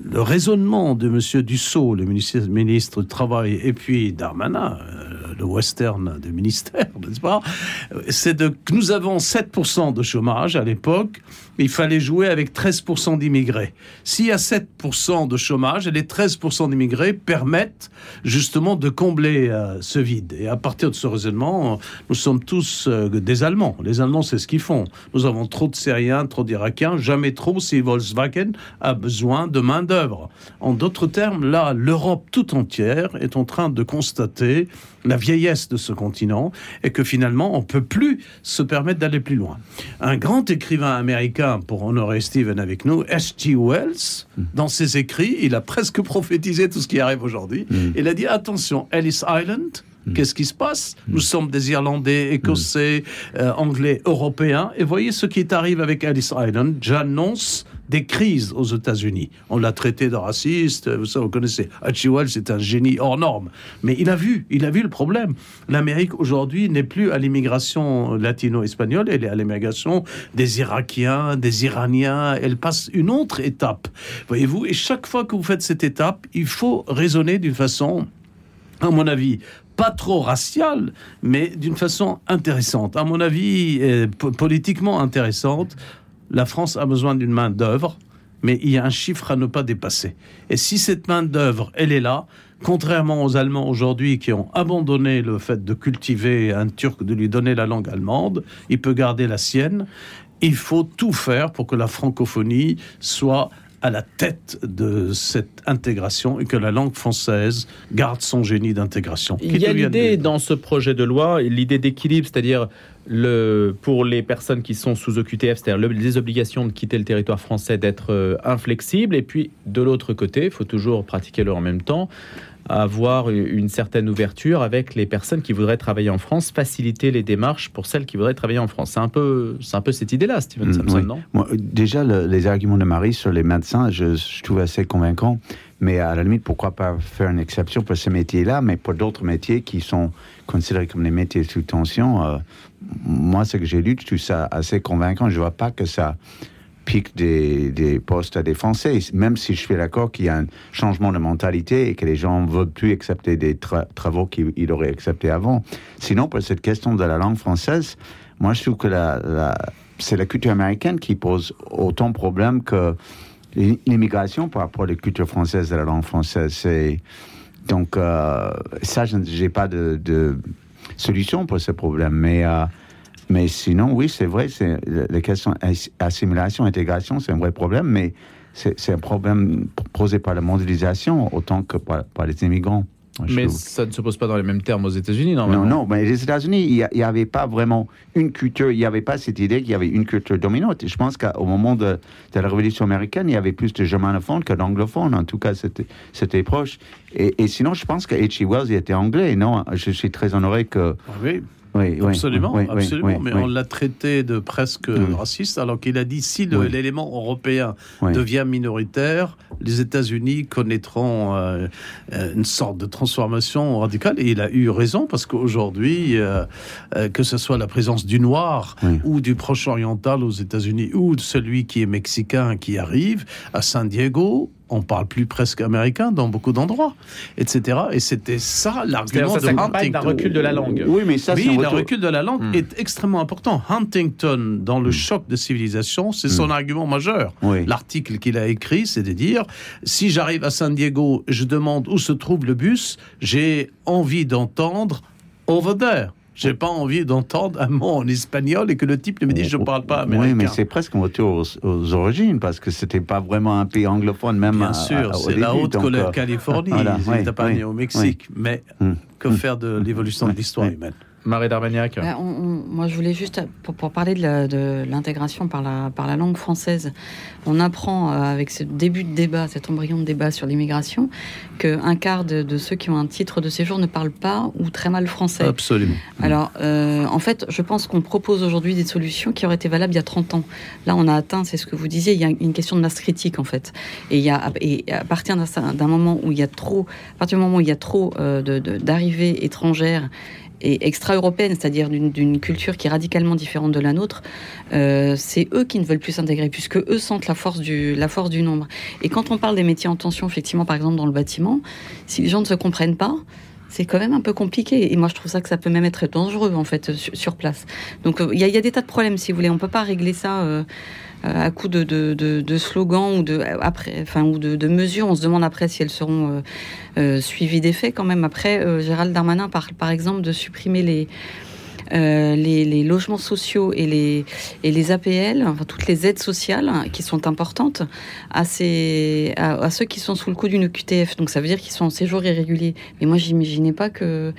le raisonnement de M. Dussault, le ministre, du Travail, et puis Darmanin, euh, le western des ministères, n'est-ce pas? C'est que nous avons 7% de chômage à l'époque il fallait jouer avec 13% d'immigrés. S'il y a 7% de chômage, les 13% d'immigrés permettent justement de combler euh, ce vide. Et à partir de ce raisonnement, nous sommes tous euh, des Allemands. Les Allemands, c'est ce qu'ils font. Nous avons trop de Syriens, trop d'Irakiens, jamais trop si Volkswagen a besoin de main-d'œuvre. En d'autres termes, là, l'Europe tout entière est en train de constater la vieillesse de ce continent et que finalement, on peut plus se permettre d'aller plus loin. Un grand écrivain américain pour honorer Steven avec nous, H.G. Wells, mm. dans ses écrits, il a presque prophétisé tout ce qui arrive aujourd'hui. Mm. Il a dit attention, Ellis Island, mm. Qu'est-ce qui se passe Nous sommes des Irlandais, Écossais, euh, Anglais, Européens. Et voyez ce qui arrive avec Ellis Island. J'annonce des crises aux États-Unis. On l'a traité de raciste, vous, ça, vous connaissez. Wells c'est un génie hors norme. Mais il a vu, il a vu le problème. L'Amérique aujourd'hui n'est plus à l'immigration latino-espagnole, elle est à l'immigration des Irakiens, des Iraniens. Elle passe une autre étape, voyez-vous. Et chaque fois que vous faites cette étape, il faut raisonner d'une façon, à mon avis, pas trop raciale, mais d'une façon intéressante. À mon avis, politiquement intéressante la France a besoin d'une main-d'œuvre mais il y a un chiffre à ne pas dépasser. Et si cette main-d'œuvre, elle est là, contrairement aux Allemands aujourd'hui qui ont abandonné le fait de cultiver un Turc, de lui donner la langue allemande, il peut garder la sienne. Il faut tout faire pour que la francophonie soit à la tête de cette intégration et que la langue française garde son génie d'intégration. Il y a l'idée dans ce projet de loi, l'idée d'équilibre, c'est-à-dire le, pour les personnes qui sont sous OQTF, c'est-à-dire les obligations de quitter le territoire français d'être euh, inflexibles, et puis de l'autre côté, il faut toujours pratiquer le en même temps, avoir une certaine ouverture avec les personnes qui voudraient travailler en France, faciliter les démarches pour celles qui voudraient travailler en France. C'est un peu, c'est un peu cette idée-là, Steven mm, Samson, non? Déjà, les arguments de Marie sur les médecins, je, trouve assez convaincants. Mais à la limite, pourquoi pas faire une exception pour ce métier-là, mais pour d'autres métiers qui sont considérés comme des métiers sous tension, euh, moi, ce que j'ai lu, je trouve ça assez convaincant. Je ne vois pas que ça pique des, postes à des Français, même si je suis d'accord qu'il y a un changement de mentalité et que les gens ne veulent plus accepter des travaux qu'ils auraient acceptés avant. Sinon, pour cette question de la langue française, moi, je trouve que la, c'est la culture américaine qui pose autant de problèmes que l'immigration par rapport à la culture française de la langue française. Donc, euh, ça, je n'ai pas de, solution pour ce problème. Mais euh, mais sinon, oui, c'est vrai, c'est la question assimilation, intégration, c'est un vrai problème, mais c'est un problème posé par la mondialisation autant que par, les immigrants. Mais ça ne se pose pas dans les mêmes termes aux États-Unis, normalement. Non, non, mais les États-Unis, il n'y avait pas vraiment une culture, il n'y avait pas cette idée qu'il y avait une culture dominante. Je pense qu'au moment de, la Révolution américaine, il y avait plus de germanophones que d'anglophones. En tout cas, c'était proche. Et, et, sinon, je pense que H.G. Wells il était anglais. Non, je suis très honoré que. Ah oui. Oui, absolument, absolument. mais on l'a traité de presque raciste, alors qu'il a dit si l'élément européen devient minoritaire, les États-Unis connaîtront euh, euh, une sorte de transformation radicale. Et il a eu raison parce qu'aujourd'hui, euh, que ce soit la présence du noir ou du Proche-Oriental aux États-Unis ou de celui qui est mexicain qui arrive à San Diego, on parle plus presque américain dans beaucoup d'endroits, etc. Et c'était ça l'argument de Huntington. recul de la langue. Oui, mais ça, oui, le recul de la langue hmm. est extrêmement important. Huntington, dans le hmm. choc de civilisation, c'est son hmm. argument majeur. L'article qu'il a écrit, c'est de dire si j'arrive à San Diego, je demande où se trouve le bus, j'ai envie d'entendre over there. J'ai pas envie d'entendre un mot en espagnol et que le type me dise je parle pas américain. Oui, mais c'est presque un retour aux, origines parce que c'était pas vraiment un pays anglophone même. Bien sûr, c'est la haute euh, Californie. Voilà, ils pas né au Mexique, mais hum. que faire de l'évolution de l'histoire humaine? Marie Darmagnac bah, Moi, je voulais juste, pour, parler de l'intégration par la, par la langue française, on apprend euh, avec ce début de débat, cet embryon de débat sur l'immigration, qu'un quart de, ceux qui ont un titre de séjour ne parlent pas ou très mal français. Absolument. Alors, euh, en fait, je pense qu'on propose aujourd'hui des solutions qui auraient été valables il y a 30 ans. Là, on a atteint, c'est ce que vous disiez, il y a une question de masse critique, en fait. Et, il y a, et à partir d'un moment où il y a trop, à partir du moment où il y a trop euh, d'arrivées étrangères et extra-européenne, c'est-à-dire d'une culture qui est radicalement différente de la nôtre, euh, c'est eux qui ne veulent plus s'intégrer, puisque eux sentent la force, du, la force du nombre. Et quand on parle des métiers en tension, effectivement, par exemple dans le bâtiment, si les gens ne se comprennent pas, c'est quand même un peu compliqué. Et moi, je trouve ça que ça peut même être dangereux, en fait, sur, place. Donc, euh, il y, a des tas de problèmes, si vous voulez. On peut pas régler ça euh, à coup de, slogans ou de après, enfin ou de, mesures. On se demande après si elles seront euh, euh, suivies d'effets quand même. Après, euh, Gérald Darmanin parle par exemple de supprimer les les, logements sociaux et les, et les APL, enfin, toutes les aides sociales qui sont importantes à, ces, à, ceux qui sont sous le coup d'une QTF. Donc ça veut dire qu'ils sont en séjour irrégulier. Mais moi, j'imaginais pas que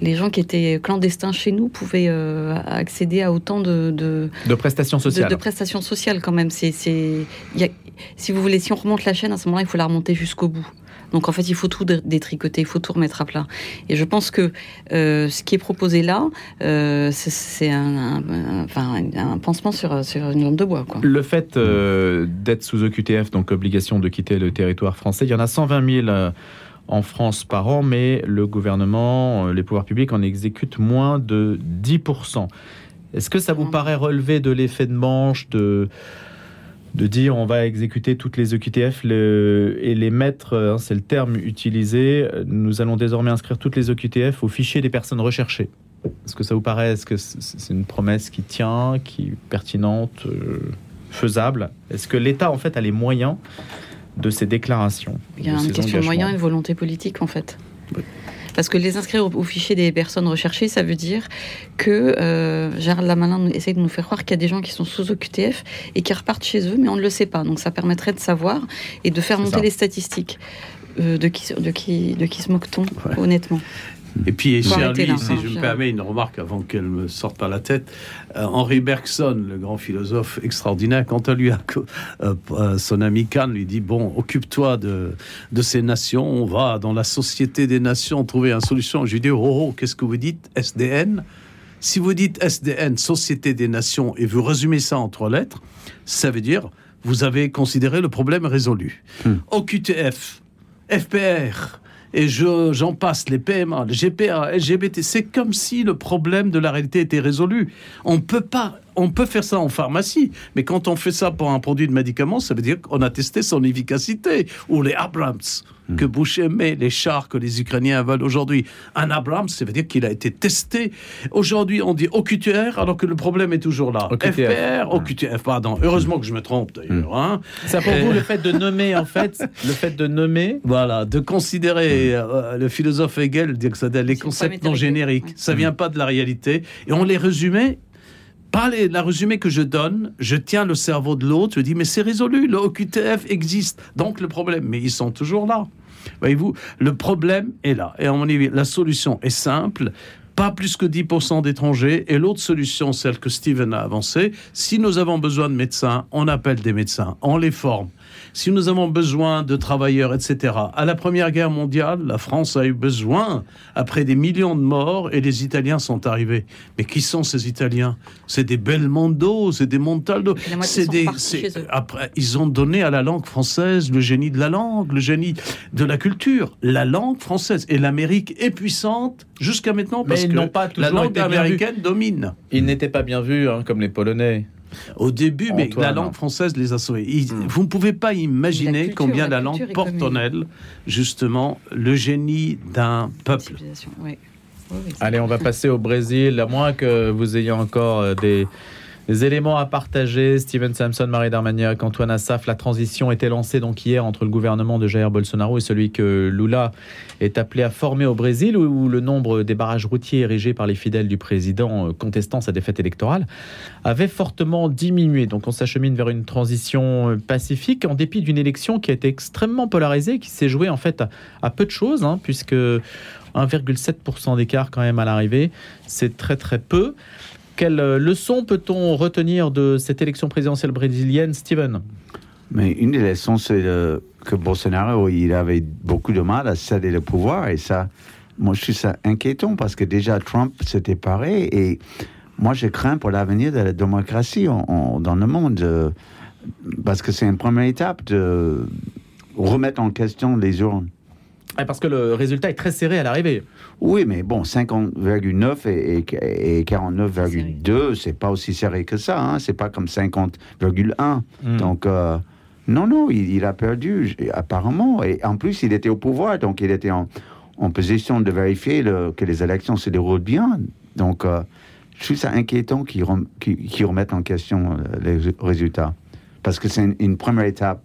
les gens qui étaient clandestins chez nous pouvaient euh, accéder à autant de, de, prestations sociales. De, prestations sociales quand même. C'est, si vous voulez, si on remonte la chaîne, à ce moment-là, il faut la remonter jusqu'au bout. Donc en fait, il faut tout détricoter, il faut tout remettre à plat. Et je pense que euh, ce qui est proposé là, euh, c'est un, un, pansement sur, sur, une lampe de bois. Quoi. Le fait d'être sous OQTF, donc obligation de quitter le territoire français, il y en a 120 000 en France par an, mais le gouvernement, euh, les pouvoirs publics en exécutent moins de 10%. Est-ce que ça vous paraît relever de l'effet de manche de, de dire on va exécuter toutes les EQTF et les mettre, hein, c'est le terme utilisé, nous allons désormais inscrire toutes les EQTF au fichier des personnes recherchées. Est-ce que ça vous paraît, est-ce que c'est une promesse qui tient, qui est pertinente euh faisable? Est-ce que l'État, en fait, a les moyens de ces déclarations Il y a une question de moyens et de volonté politique, en fait. Parce que les inscrire au, fichier des personnes recherchées, ça veut dire que euh, Gérald Lamalin essaie de nous faire croire qu'il y a des gens qui sont sous OQTF et qui repartent chez eux, mais on ne le sait pas. Donc ça permettrait de savoir et de faire monter les statistiques. Euh, de, qui, de, qui, de qui se moque-t-on, honnêtement? Et puis, cher lui, si je me permets une remarque avant qu'elle me sorte par la tête, euh, Henri Bergson, le grand philosophe extraordinaire, quand on lui a, euh, euh, son ami Kahn lui dit Bon, occupe-toi de, de ces nations, on va dans la société des nations trouver une solution. Je lui dis Oh, oh qu'est-ce que vous dites SDN Si vous dites SDN, Société des Nations, et vous résumez ça en trois lettres, ça veut dire vous avez considéré le problème résolu. Hmm. OQTF, FPR, et j'en passe, les PMA, les GPA, LGBT, c'est comme si le problème de la réalité était résolu. On peut pas on peut faire ça en pharmacie, mais quand on fait ça pour un produit de médicament, ça veut dire qu'on a testé son efficacité. Ou les Abrams hmm. que Bush aimait, les chars que les Ukrainiens veulent aujourd'hui. Un Abrams, ça veut dire qu'il a été testé. Aujourd'hui, on dit OQTR, alors que le problème est toujours là. FPR, OQTF, pardon. Heureusement que je me trompe d'ailleurs. Hein. C'est pour vous le fait de nommer, en fait, le fait de nommer. Voilà, de considérer euh, le philosophe Hegel, dire que ça les concepts non génériques. Ça vient pas de la réalité. Et on les résumait par la résumé que je donne, je tiens le cerveau de l'autre, je dis mais c'est résolu, le OQTF existe, donc le problème, mais ils sont toujours là. Voyez-vous, le problème est là. Et à mon avis, la solution est simple. Pas plus que 10% d'étrangers. Et l'autre solution, celle que Steven a avancée, si nous avons besoin de médecins, on appelle des médecins, on les forme si nous avons besoin de travailleurs, etc. À la Première Guerre mondiale, la France a eu besoin, après des millions de morts, et les Italiens sont arrivés. Mais qui sont ces Italiens? C'est des Belmondo, c'est des Montaldo. C'est des. Après, ils ont donné à la langue française le génie de la langue, le génie de la culture, la langue française. Et l'Amérique est puissante jusqu'à maintenant parce que pas la langue américaine domine. Ils n'étaient pas bien vus, hein, comme les Polonais. Au début, mais la langue française les a sauvés. Hmm. Vous ne pouvez pas imaginer combien la, langue porte en elle, justement, le génie d'un peuple. Allez, on va passer au Brésil, à moins que vous ayez encore euh, des éléments à partager, Steven Samson, Marie Darmagnac, Antoine Assaf, la transition était lancée donc hier entre le gouvernement de Jair Bolsonaro et celui que Lula est appelé à former au Brésil, où le nombre des barrages routiers érigés par les fidèles du président euh, contestant sa défaite électorale avait fortement diminué. Donc on s'achemine vers une transition euh, pacifique en dépit d'une élection qui a été extrêmement polarisée, qui s'est jouée en fait à, peu de choses, hein, puisque 1,7% d'écart quand même à l'arrivée, c'est très très peu. Quelle euh, leçon peut-on retenir de cette élection présidentielle brésilienne, Steven? Mais une des leçons, c'est que Bolsonaro, il avait beaucoup de mal à céder le pouvoir. Et ça, moi, je suis ça inquiétant parce que déjà, Trump s'était paré. Et moi, je crains pour l'avenir de la démocratie dans le monde. Euh, parce que c'est une première étape de remettre en question les urnes. Parce que le résultat est très serré à l'arrivée. Oui, mais bon, 50,9 et, 49,2, c'est pas aussi serré que ça. Hein. C'est pas comme 50,1. Hmm. Donc, euh, non, non, il, a perdu, apparemment. Et en plus, il était au pouvoir, donc il était en, position de vérifier que les élections se déroulent bien. Donc, euh, je suis ça inquiétant qu'ils remettent en question euh, les résultats. Parce que c'est une première étape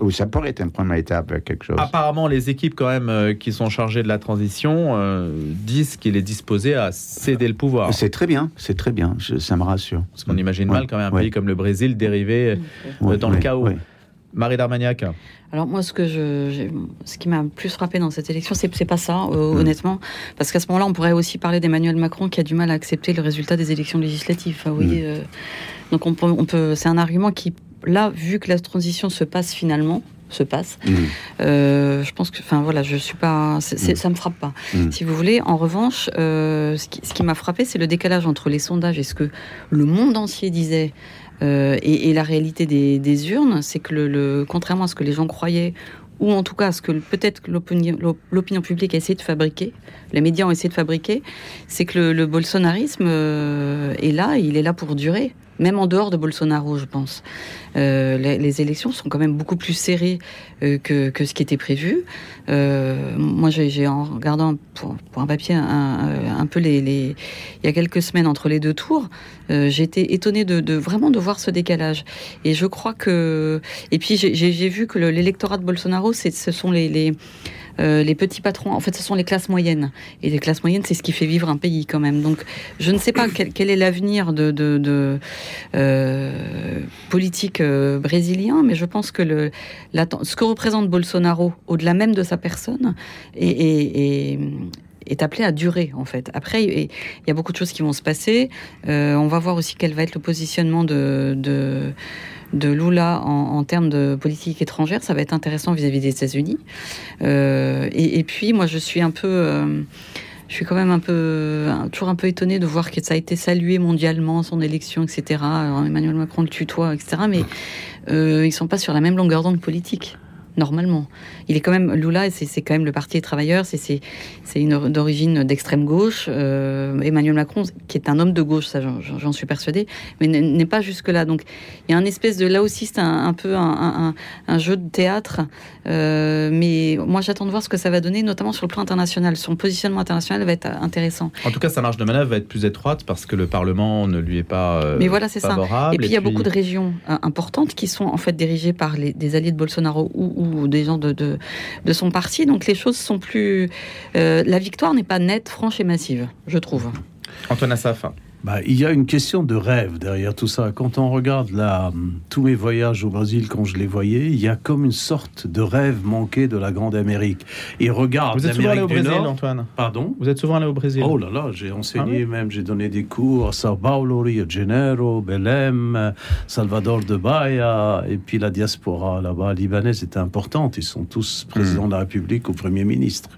ou ça pourrait être une première étape vers quelque chose. Apparemment, les équipes quand même euh, qui sont chargées de la transition euh, disent qu'il est disposé à céder le pouvoir. C'est très bien, c'est très bien, ça me rassure. Parce qu'on imagine mal quand même un pays comme le Brésil dérivé euh, dans le chaos. Marie Darmagnac. Alors moi, ce que je, ce qui m'a plus frappé dans cette élection, c'est, c'est pas ça, mm. honnêtement, parce qu'à ce moment-là, on pourrait aussi parler d'Emmanuel Macron qui a du mal à accepter le résultat des élections législatives. oui, mm. donc on peut, on peut, c'est un argument qui là, vu que la transition se passe finalement, se passe. Mm. Euh, je pense que, enfin voilà, je suis pas, mm. ça me frappe pas. Mm. Si vous voulez, en revanche, euh, ce qui, m'a frappé, c'est le décalage entre les sondages et ce que le monde entier disait. Euh, et, la réalité des, urnes, c'est que le, contrairement à ce que les gens croyaient, ou en tout cas à ce que peut-être l'opinion publique a essayé de fabriquer, les médias ont essayé de fabriquer, c'est que le, le bolsonarisme est là, il est là pour durer. Même en dehors de Bolsonaro, je pense. Euh, les, élections sont quand même beaucoup plus serrées euh, que, ce qui était prévu. Euh, moi, j'ai en regardant pour, un papier un, peu les, il y a quelques semaines entre les deux tours, été étonnée de, vraiment de voir ce décalage. Et je crois que et puis j'ai vu que l'électorat de Bolsonaro, ce sont les euh, les petits patrons, en fait, ce sont les classes moyennes. Et les classes moyennes, c'est ce qui fait vivre un pays quand même. Donc, je ne sais pas quel, est l'avenir de, euh, politique euh, brésilien, mais je pense que le, ce que représente Bolsonaro, au-delà même de sa personne, est, appelé à durer en fait. Après, il y a beaucoup de choses qui vont se passer. on va voir aussi quel va être le positionnement de de Lula en, termes de politique étrangère, ça va être intéressant vis-à-vis des États-Unis. Euh, et, puis, moi, je suis un peu. Euh, je suis quand même un peu, toujours un peu étonnée de voir que ça a été salué mondialement, son élection, etc. Emmanuel Macron le tutoie, etc. Mais euh, ils sont pas sur la même longueur d'onde politique normalement. Il est quand même Lula, c'est quand même le Parti des travailleurs, c'est une d'origine d'extrême gauche. Euh, Emmanuel Macron, qui est un homme de gauche, ça j'en suis persuadé, mais n'est pas jusque là. Donc il y a un espèce de là aussi c'est un, peu un, jeu de théâtre. Euh, mais moi j'attends de voir ce que ça va donner, notamment sur le plan international. Son positionnement international va être intéressant. En tout cas, sa marge de manœuvre va être plus étroite parce que le Parlement ne lui est pas euh, mais voilà, c'est Ça. Et puis il y a beaucoup de régions importantes qui sont en fait dirigées par les, des alliés de Bolsonaro ou ou des gens de, de, son parti. Donc les choses sont plus... Euh, la victoire n'est pas nette, franche et massive, je trouve. Antoine Assaf. Bah, il y a une question de rêve derrière tout ça. Quand on regarde la, tous mes voyages au Brésil, quand je les voyais, il y a comme une sorte de rêve manqué de la Grande Amérique. Et regarde Vous êtes souvent allé au Brésil, Antoine Pardon? Vous êtes souvent allé au Brésil Oh là là, j'ai enseigné ah même, j'ai donné des cours à Sao Paulo, Rio de Janeiro, Belém, Salvador de Bahia, et puis la diaspora là-bas libanaise était importante. Ils sont tous présidents de la République ou Premier ministre.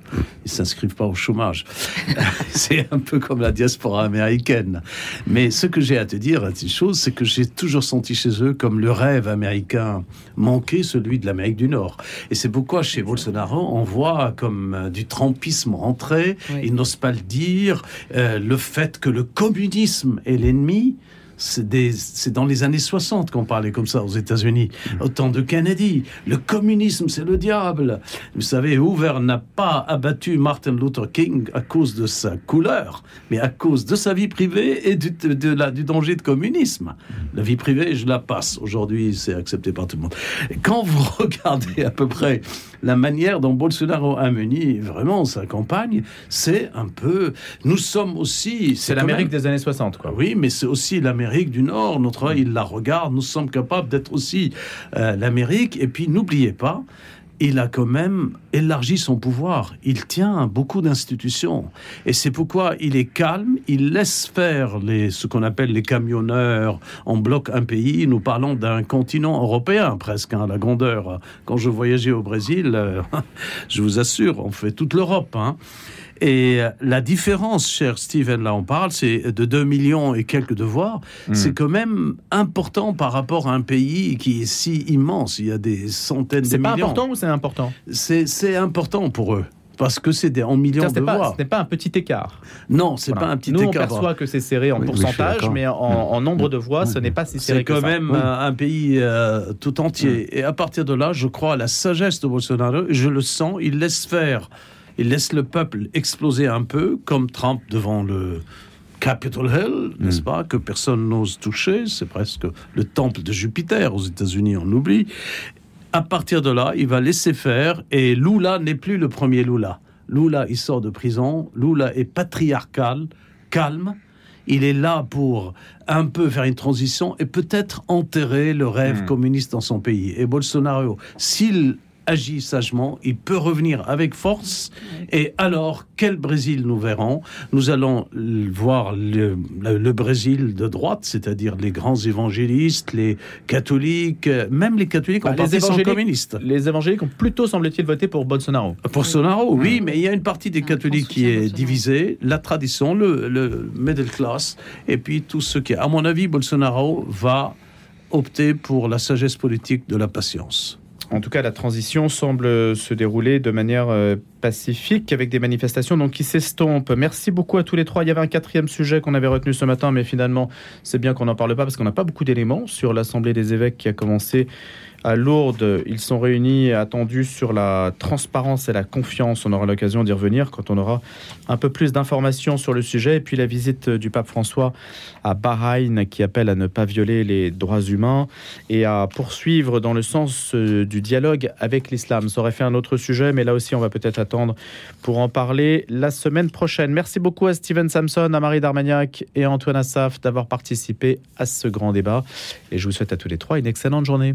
Ils s'inscrivent pas au chômage. C'est un peu comme la diaspora américaine. Mais ce que j'ai à te dire, une chose, c'est que j'ai toujours senti chez eux comme le rêve américain manqué, celui de l'Amérique du Nord. Et c'est pourquoi chez Bolsonaro, on voit comme euh, du trumpisme rentrer, il n'ose pas le dire, euh, le fait que le communisme est l'ennemi, c'est dans les années 60 qu'on parlait comme ça aux États-Unis. Mm. Au temps de Kennedy, le communisme, c'est le diable. Vous savez, Hoover n'a pas abattu Martin Luther King à cause de sa couleur, mais à cause de sa vie privée et du, de, la, du danger de communisme. La vie privée, je la passe. Aujourd'hui, c'est accepté par tout le monde. quand vous regardez à peu près la manière dont Bolsonaro a mené vraiment sa campagne, c'est un peu. Nous sommes aussi. C'est l'Amérique des années 60, quoi. Oui, mais c'est aussi l'Amérique du Nord. Notre œil, il la regarde. Nous sommes capables d'être aussi euh, l'Amérique. Et puis, n'oubliez pas, il a quand même élargi son pouvoir. Il tient beaucoup d'institutions. Et c'est pourquoi il est calme, il laisse faire les, ce qu'on appelle les camionneurs. On bloque un pays. Nous parlons d'un continent européen presque, à hein, la grandeur. Quand je voyageais au Brésil, euh, je vous assure, on fait toute l'Europe. Hein. Et euh, la différence, cher Steven, là on parle, c'est de 2 millions et quelques de voix. Hmm. C'est quand même important par rapport à un pays qui est si immense. Il y a des centaines de millions. C'est pas important ou c'est important C'est important pour eux parce que c'est en millions de voix. Ce n'est pas un petit écart. Non, c'est n'est pas un petit Nous, écart. Nous, on perçoit que c'est serré en pourcentage, mais en, nombre de voix, ce n'est pas si serré que ça. C'est quand même un pays euh, tout entier. Et à partir de là, je crois à la sagesse de Bolsonaro. Je le sens. Il laisse faire il laisse le peuple exploser un peu, comme Trump devant le Capitol Hill, n'est-ce mm. pas, que personne n'ose toucher. C'est presque le temple de Jupiter aux États-Unis, on oublie. À partir de là, il va laisser faire, et Lula n'est plus le premier Lula. Lula, il sort de prison. Lula est patriarcal, calme. Il est là pour un peu faire une transition et peut-être enterrer le rêve mm. communiste dans son pays. Et Bolsonaro, s'il agit sagement, il peut revenir avec force. Et alors, quel Brésil nous verrons? Nous allons voir le, Brésil de droite, c'est-à-dire les grands évangélistes, les catholiques, même les catholiques ont bah, les sont communistes. Les évangéliques ont plutôt, semble-t-il, voté pour Bolsonaro. Bolsonaro, oui, mais il y a une partie des catholiques qui est divisée, la tradition, le, le middle class, et puis tout ce qui est. À mon avis, Bolsonaro va opter pour la sagesse politique de la patience. En tout cas, la transition semble se dérouler de manière euh, pacifique avec des manifestations donc qui s'estompent. Merci beaucoup à tous les trois. Il y avait un quatrième sujet qu'on avait retenu ce matin, mais finalement, c'est bien qu'on n'en parle pas parce qu'on n'a pas beaucoup d'éléments sur l'Assemblée des évêques qui a commencé à Lourdes. Ils sont réunis et attendus sur la transparence et la confiance. On aura l'occasion d'y revenir quand on aura un peu plus d'informations sur le sujet. Et puis la visite du pape François à Bahreïn qui appelle à ne pas violer les droits humains et à poursuivre dans le sens euh, du dialogue avec l'islam. Ça aurait fait un autre sujet, mais là aussi on va peut-être attendre pour en parler la semaine prochaine. Merci beaucoup à Steven Samson, à Marie Darmagnac et à Antoine Assaf d'avoir participé à ce grand débat. Et je vous souhaite à tous les trois une excellente journée.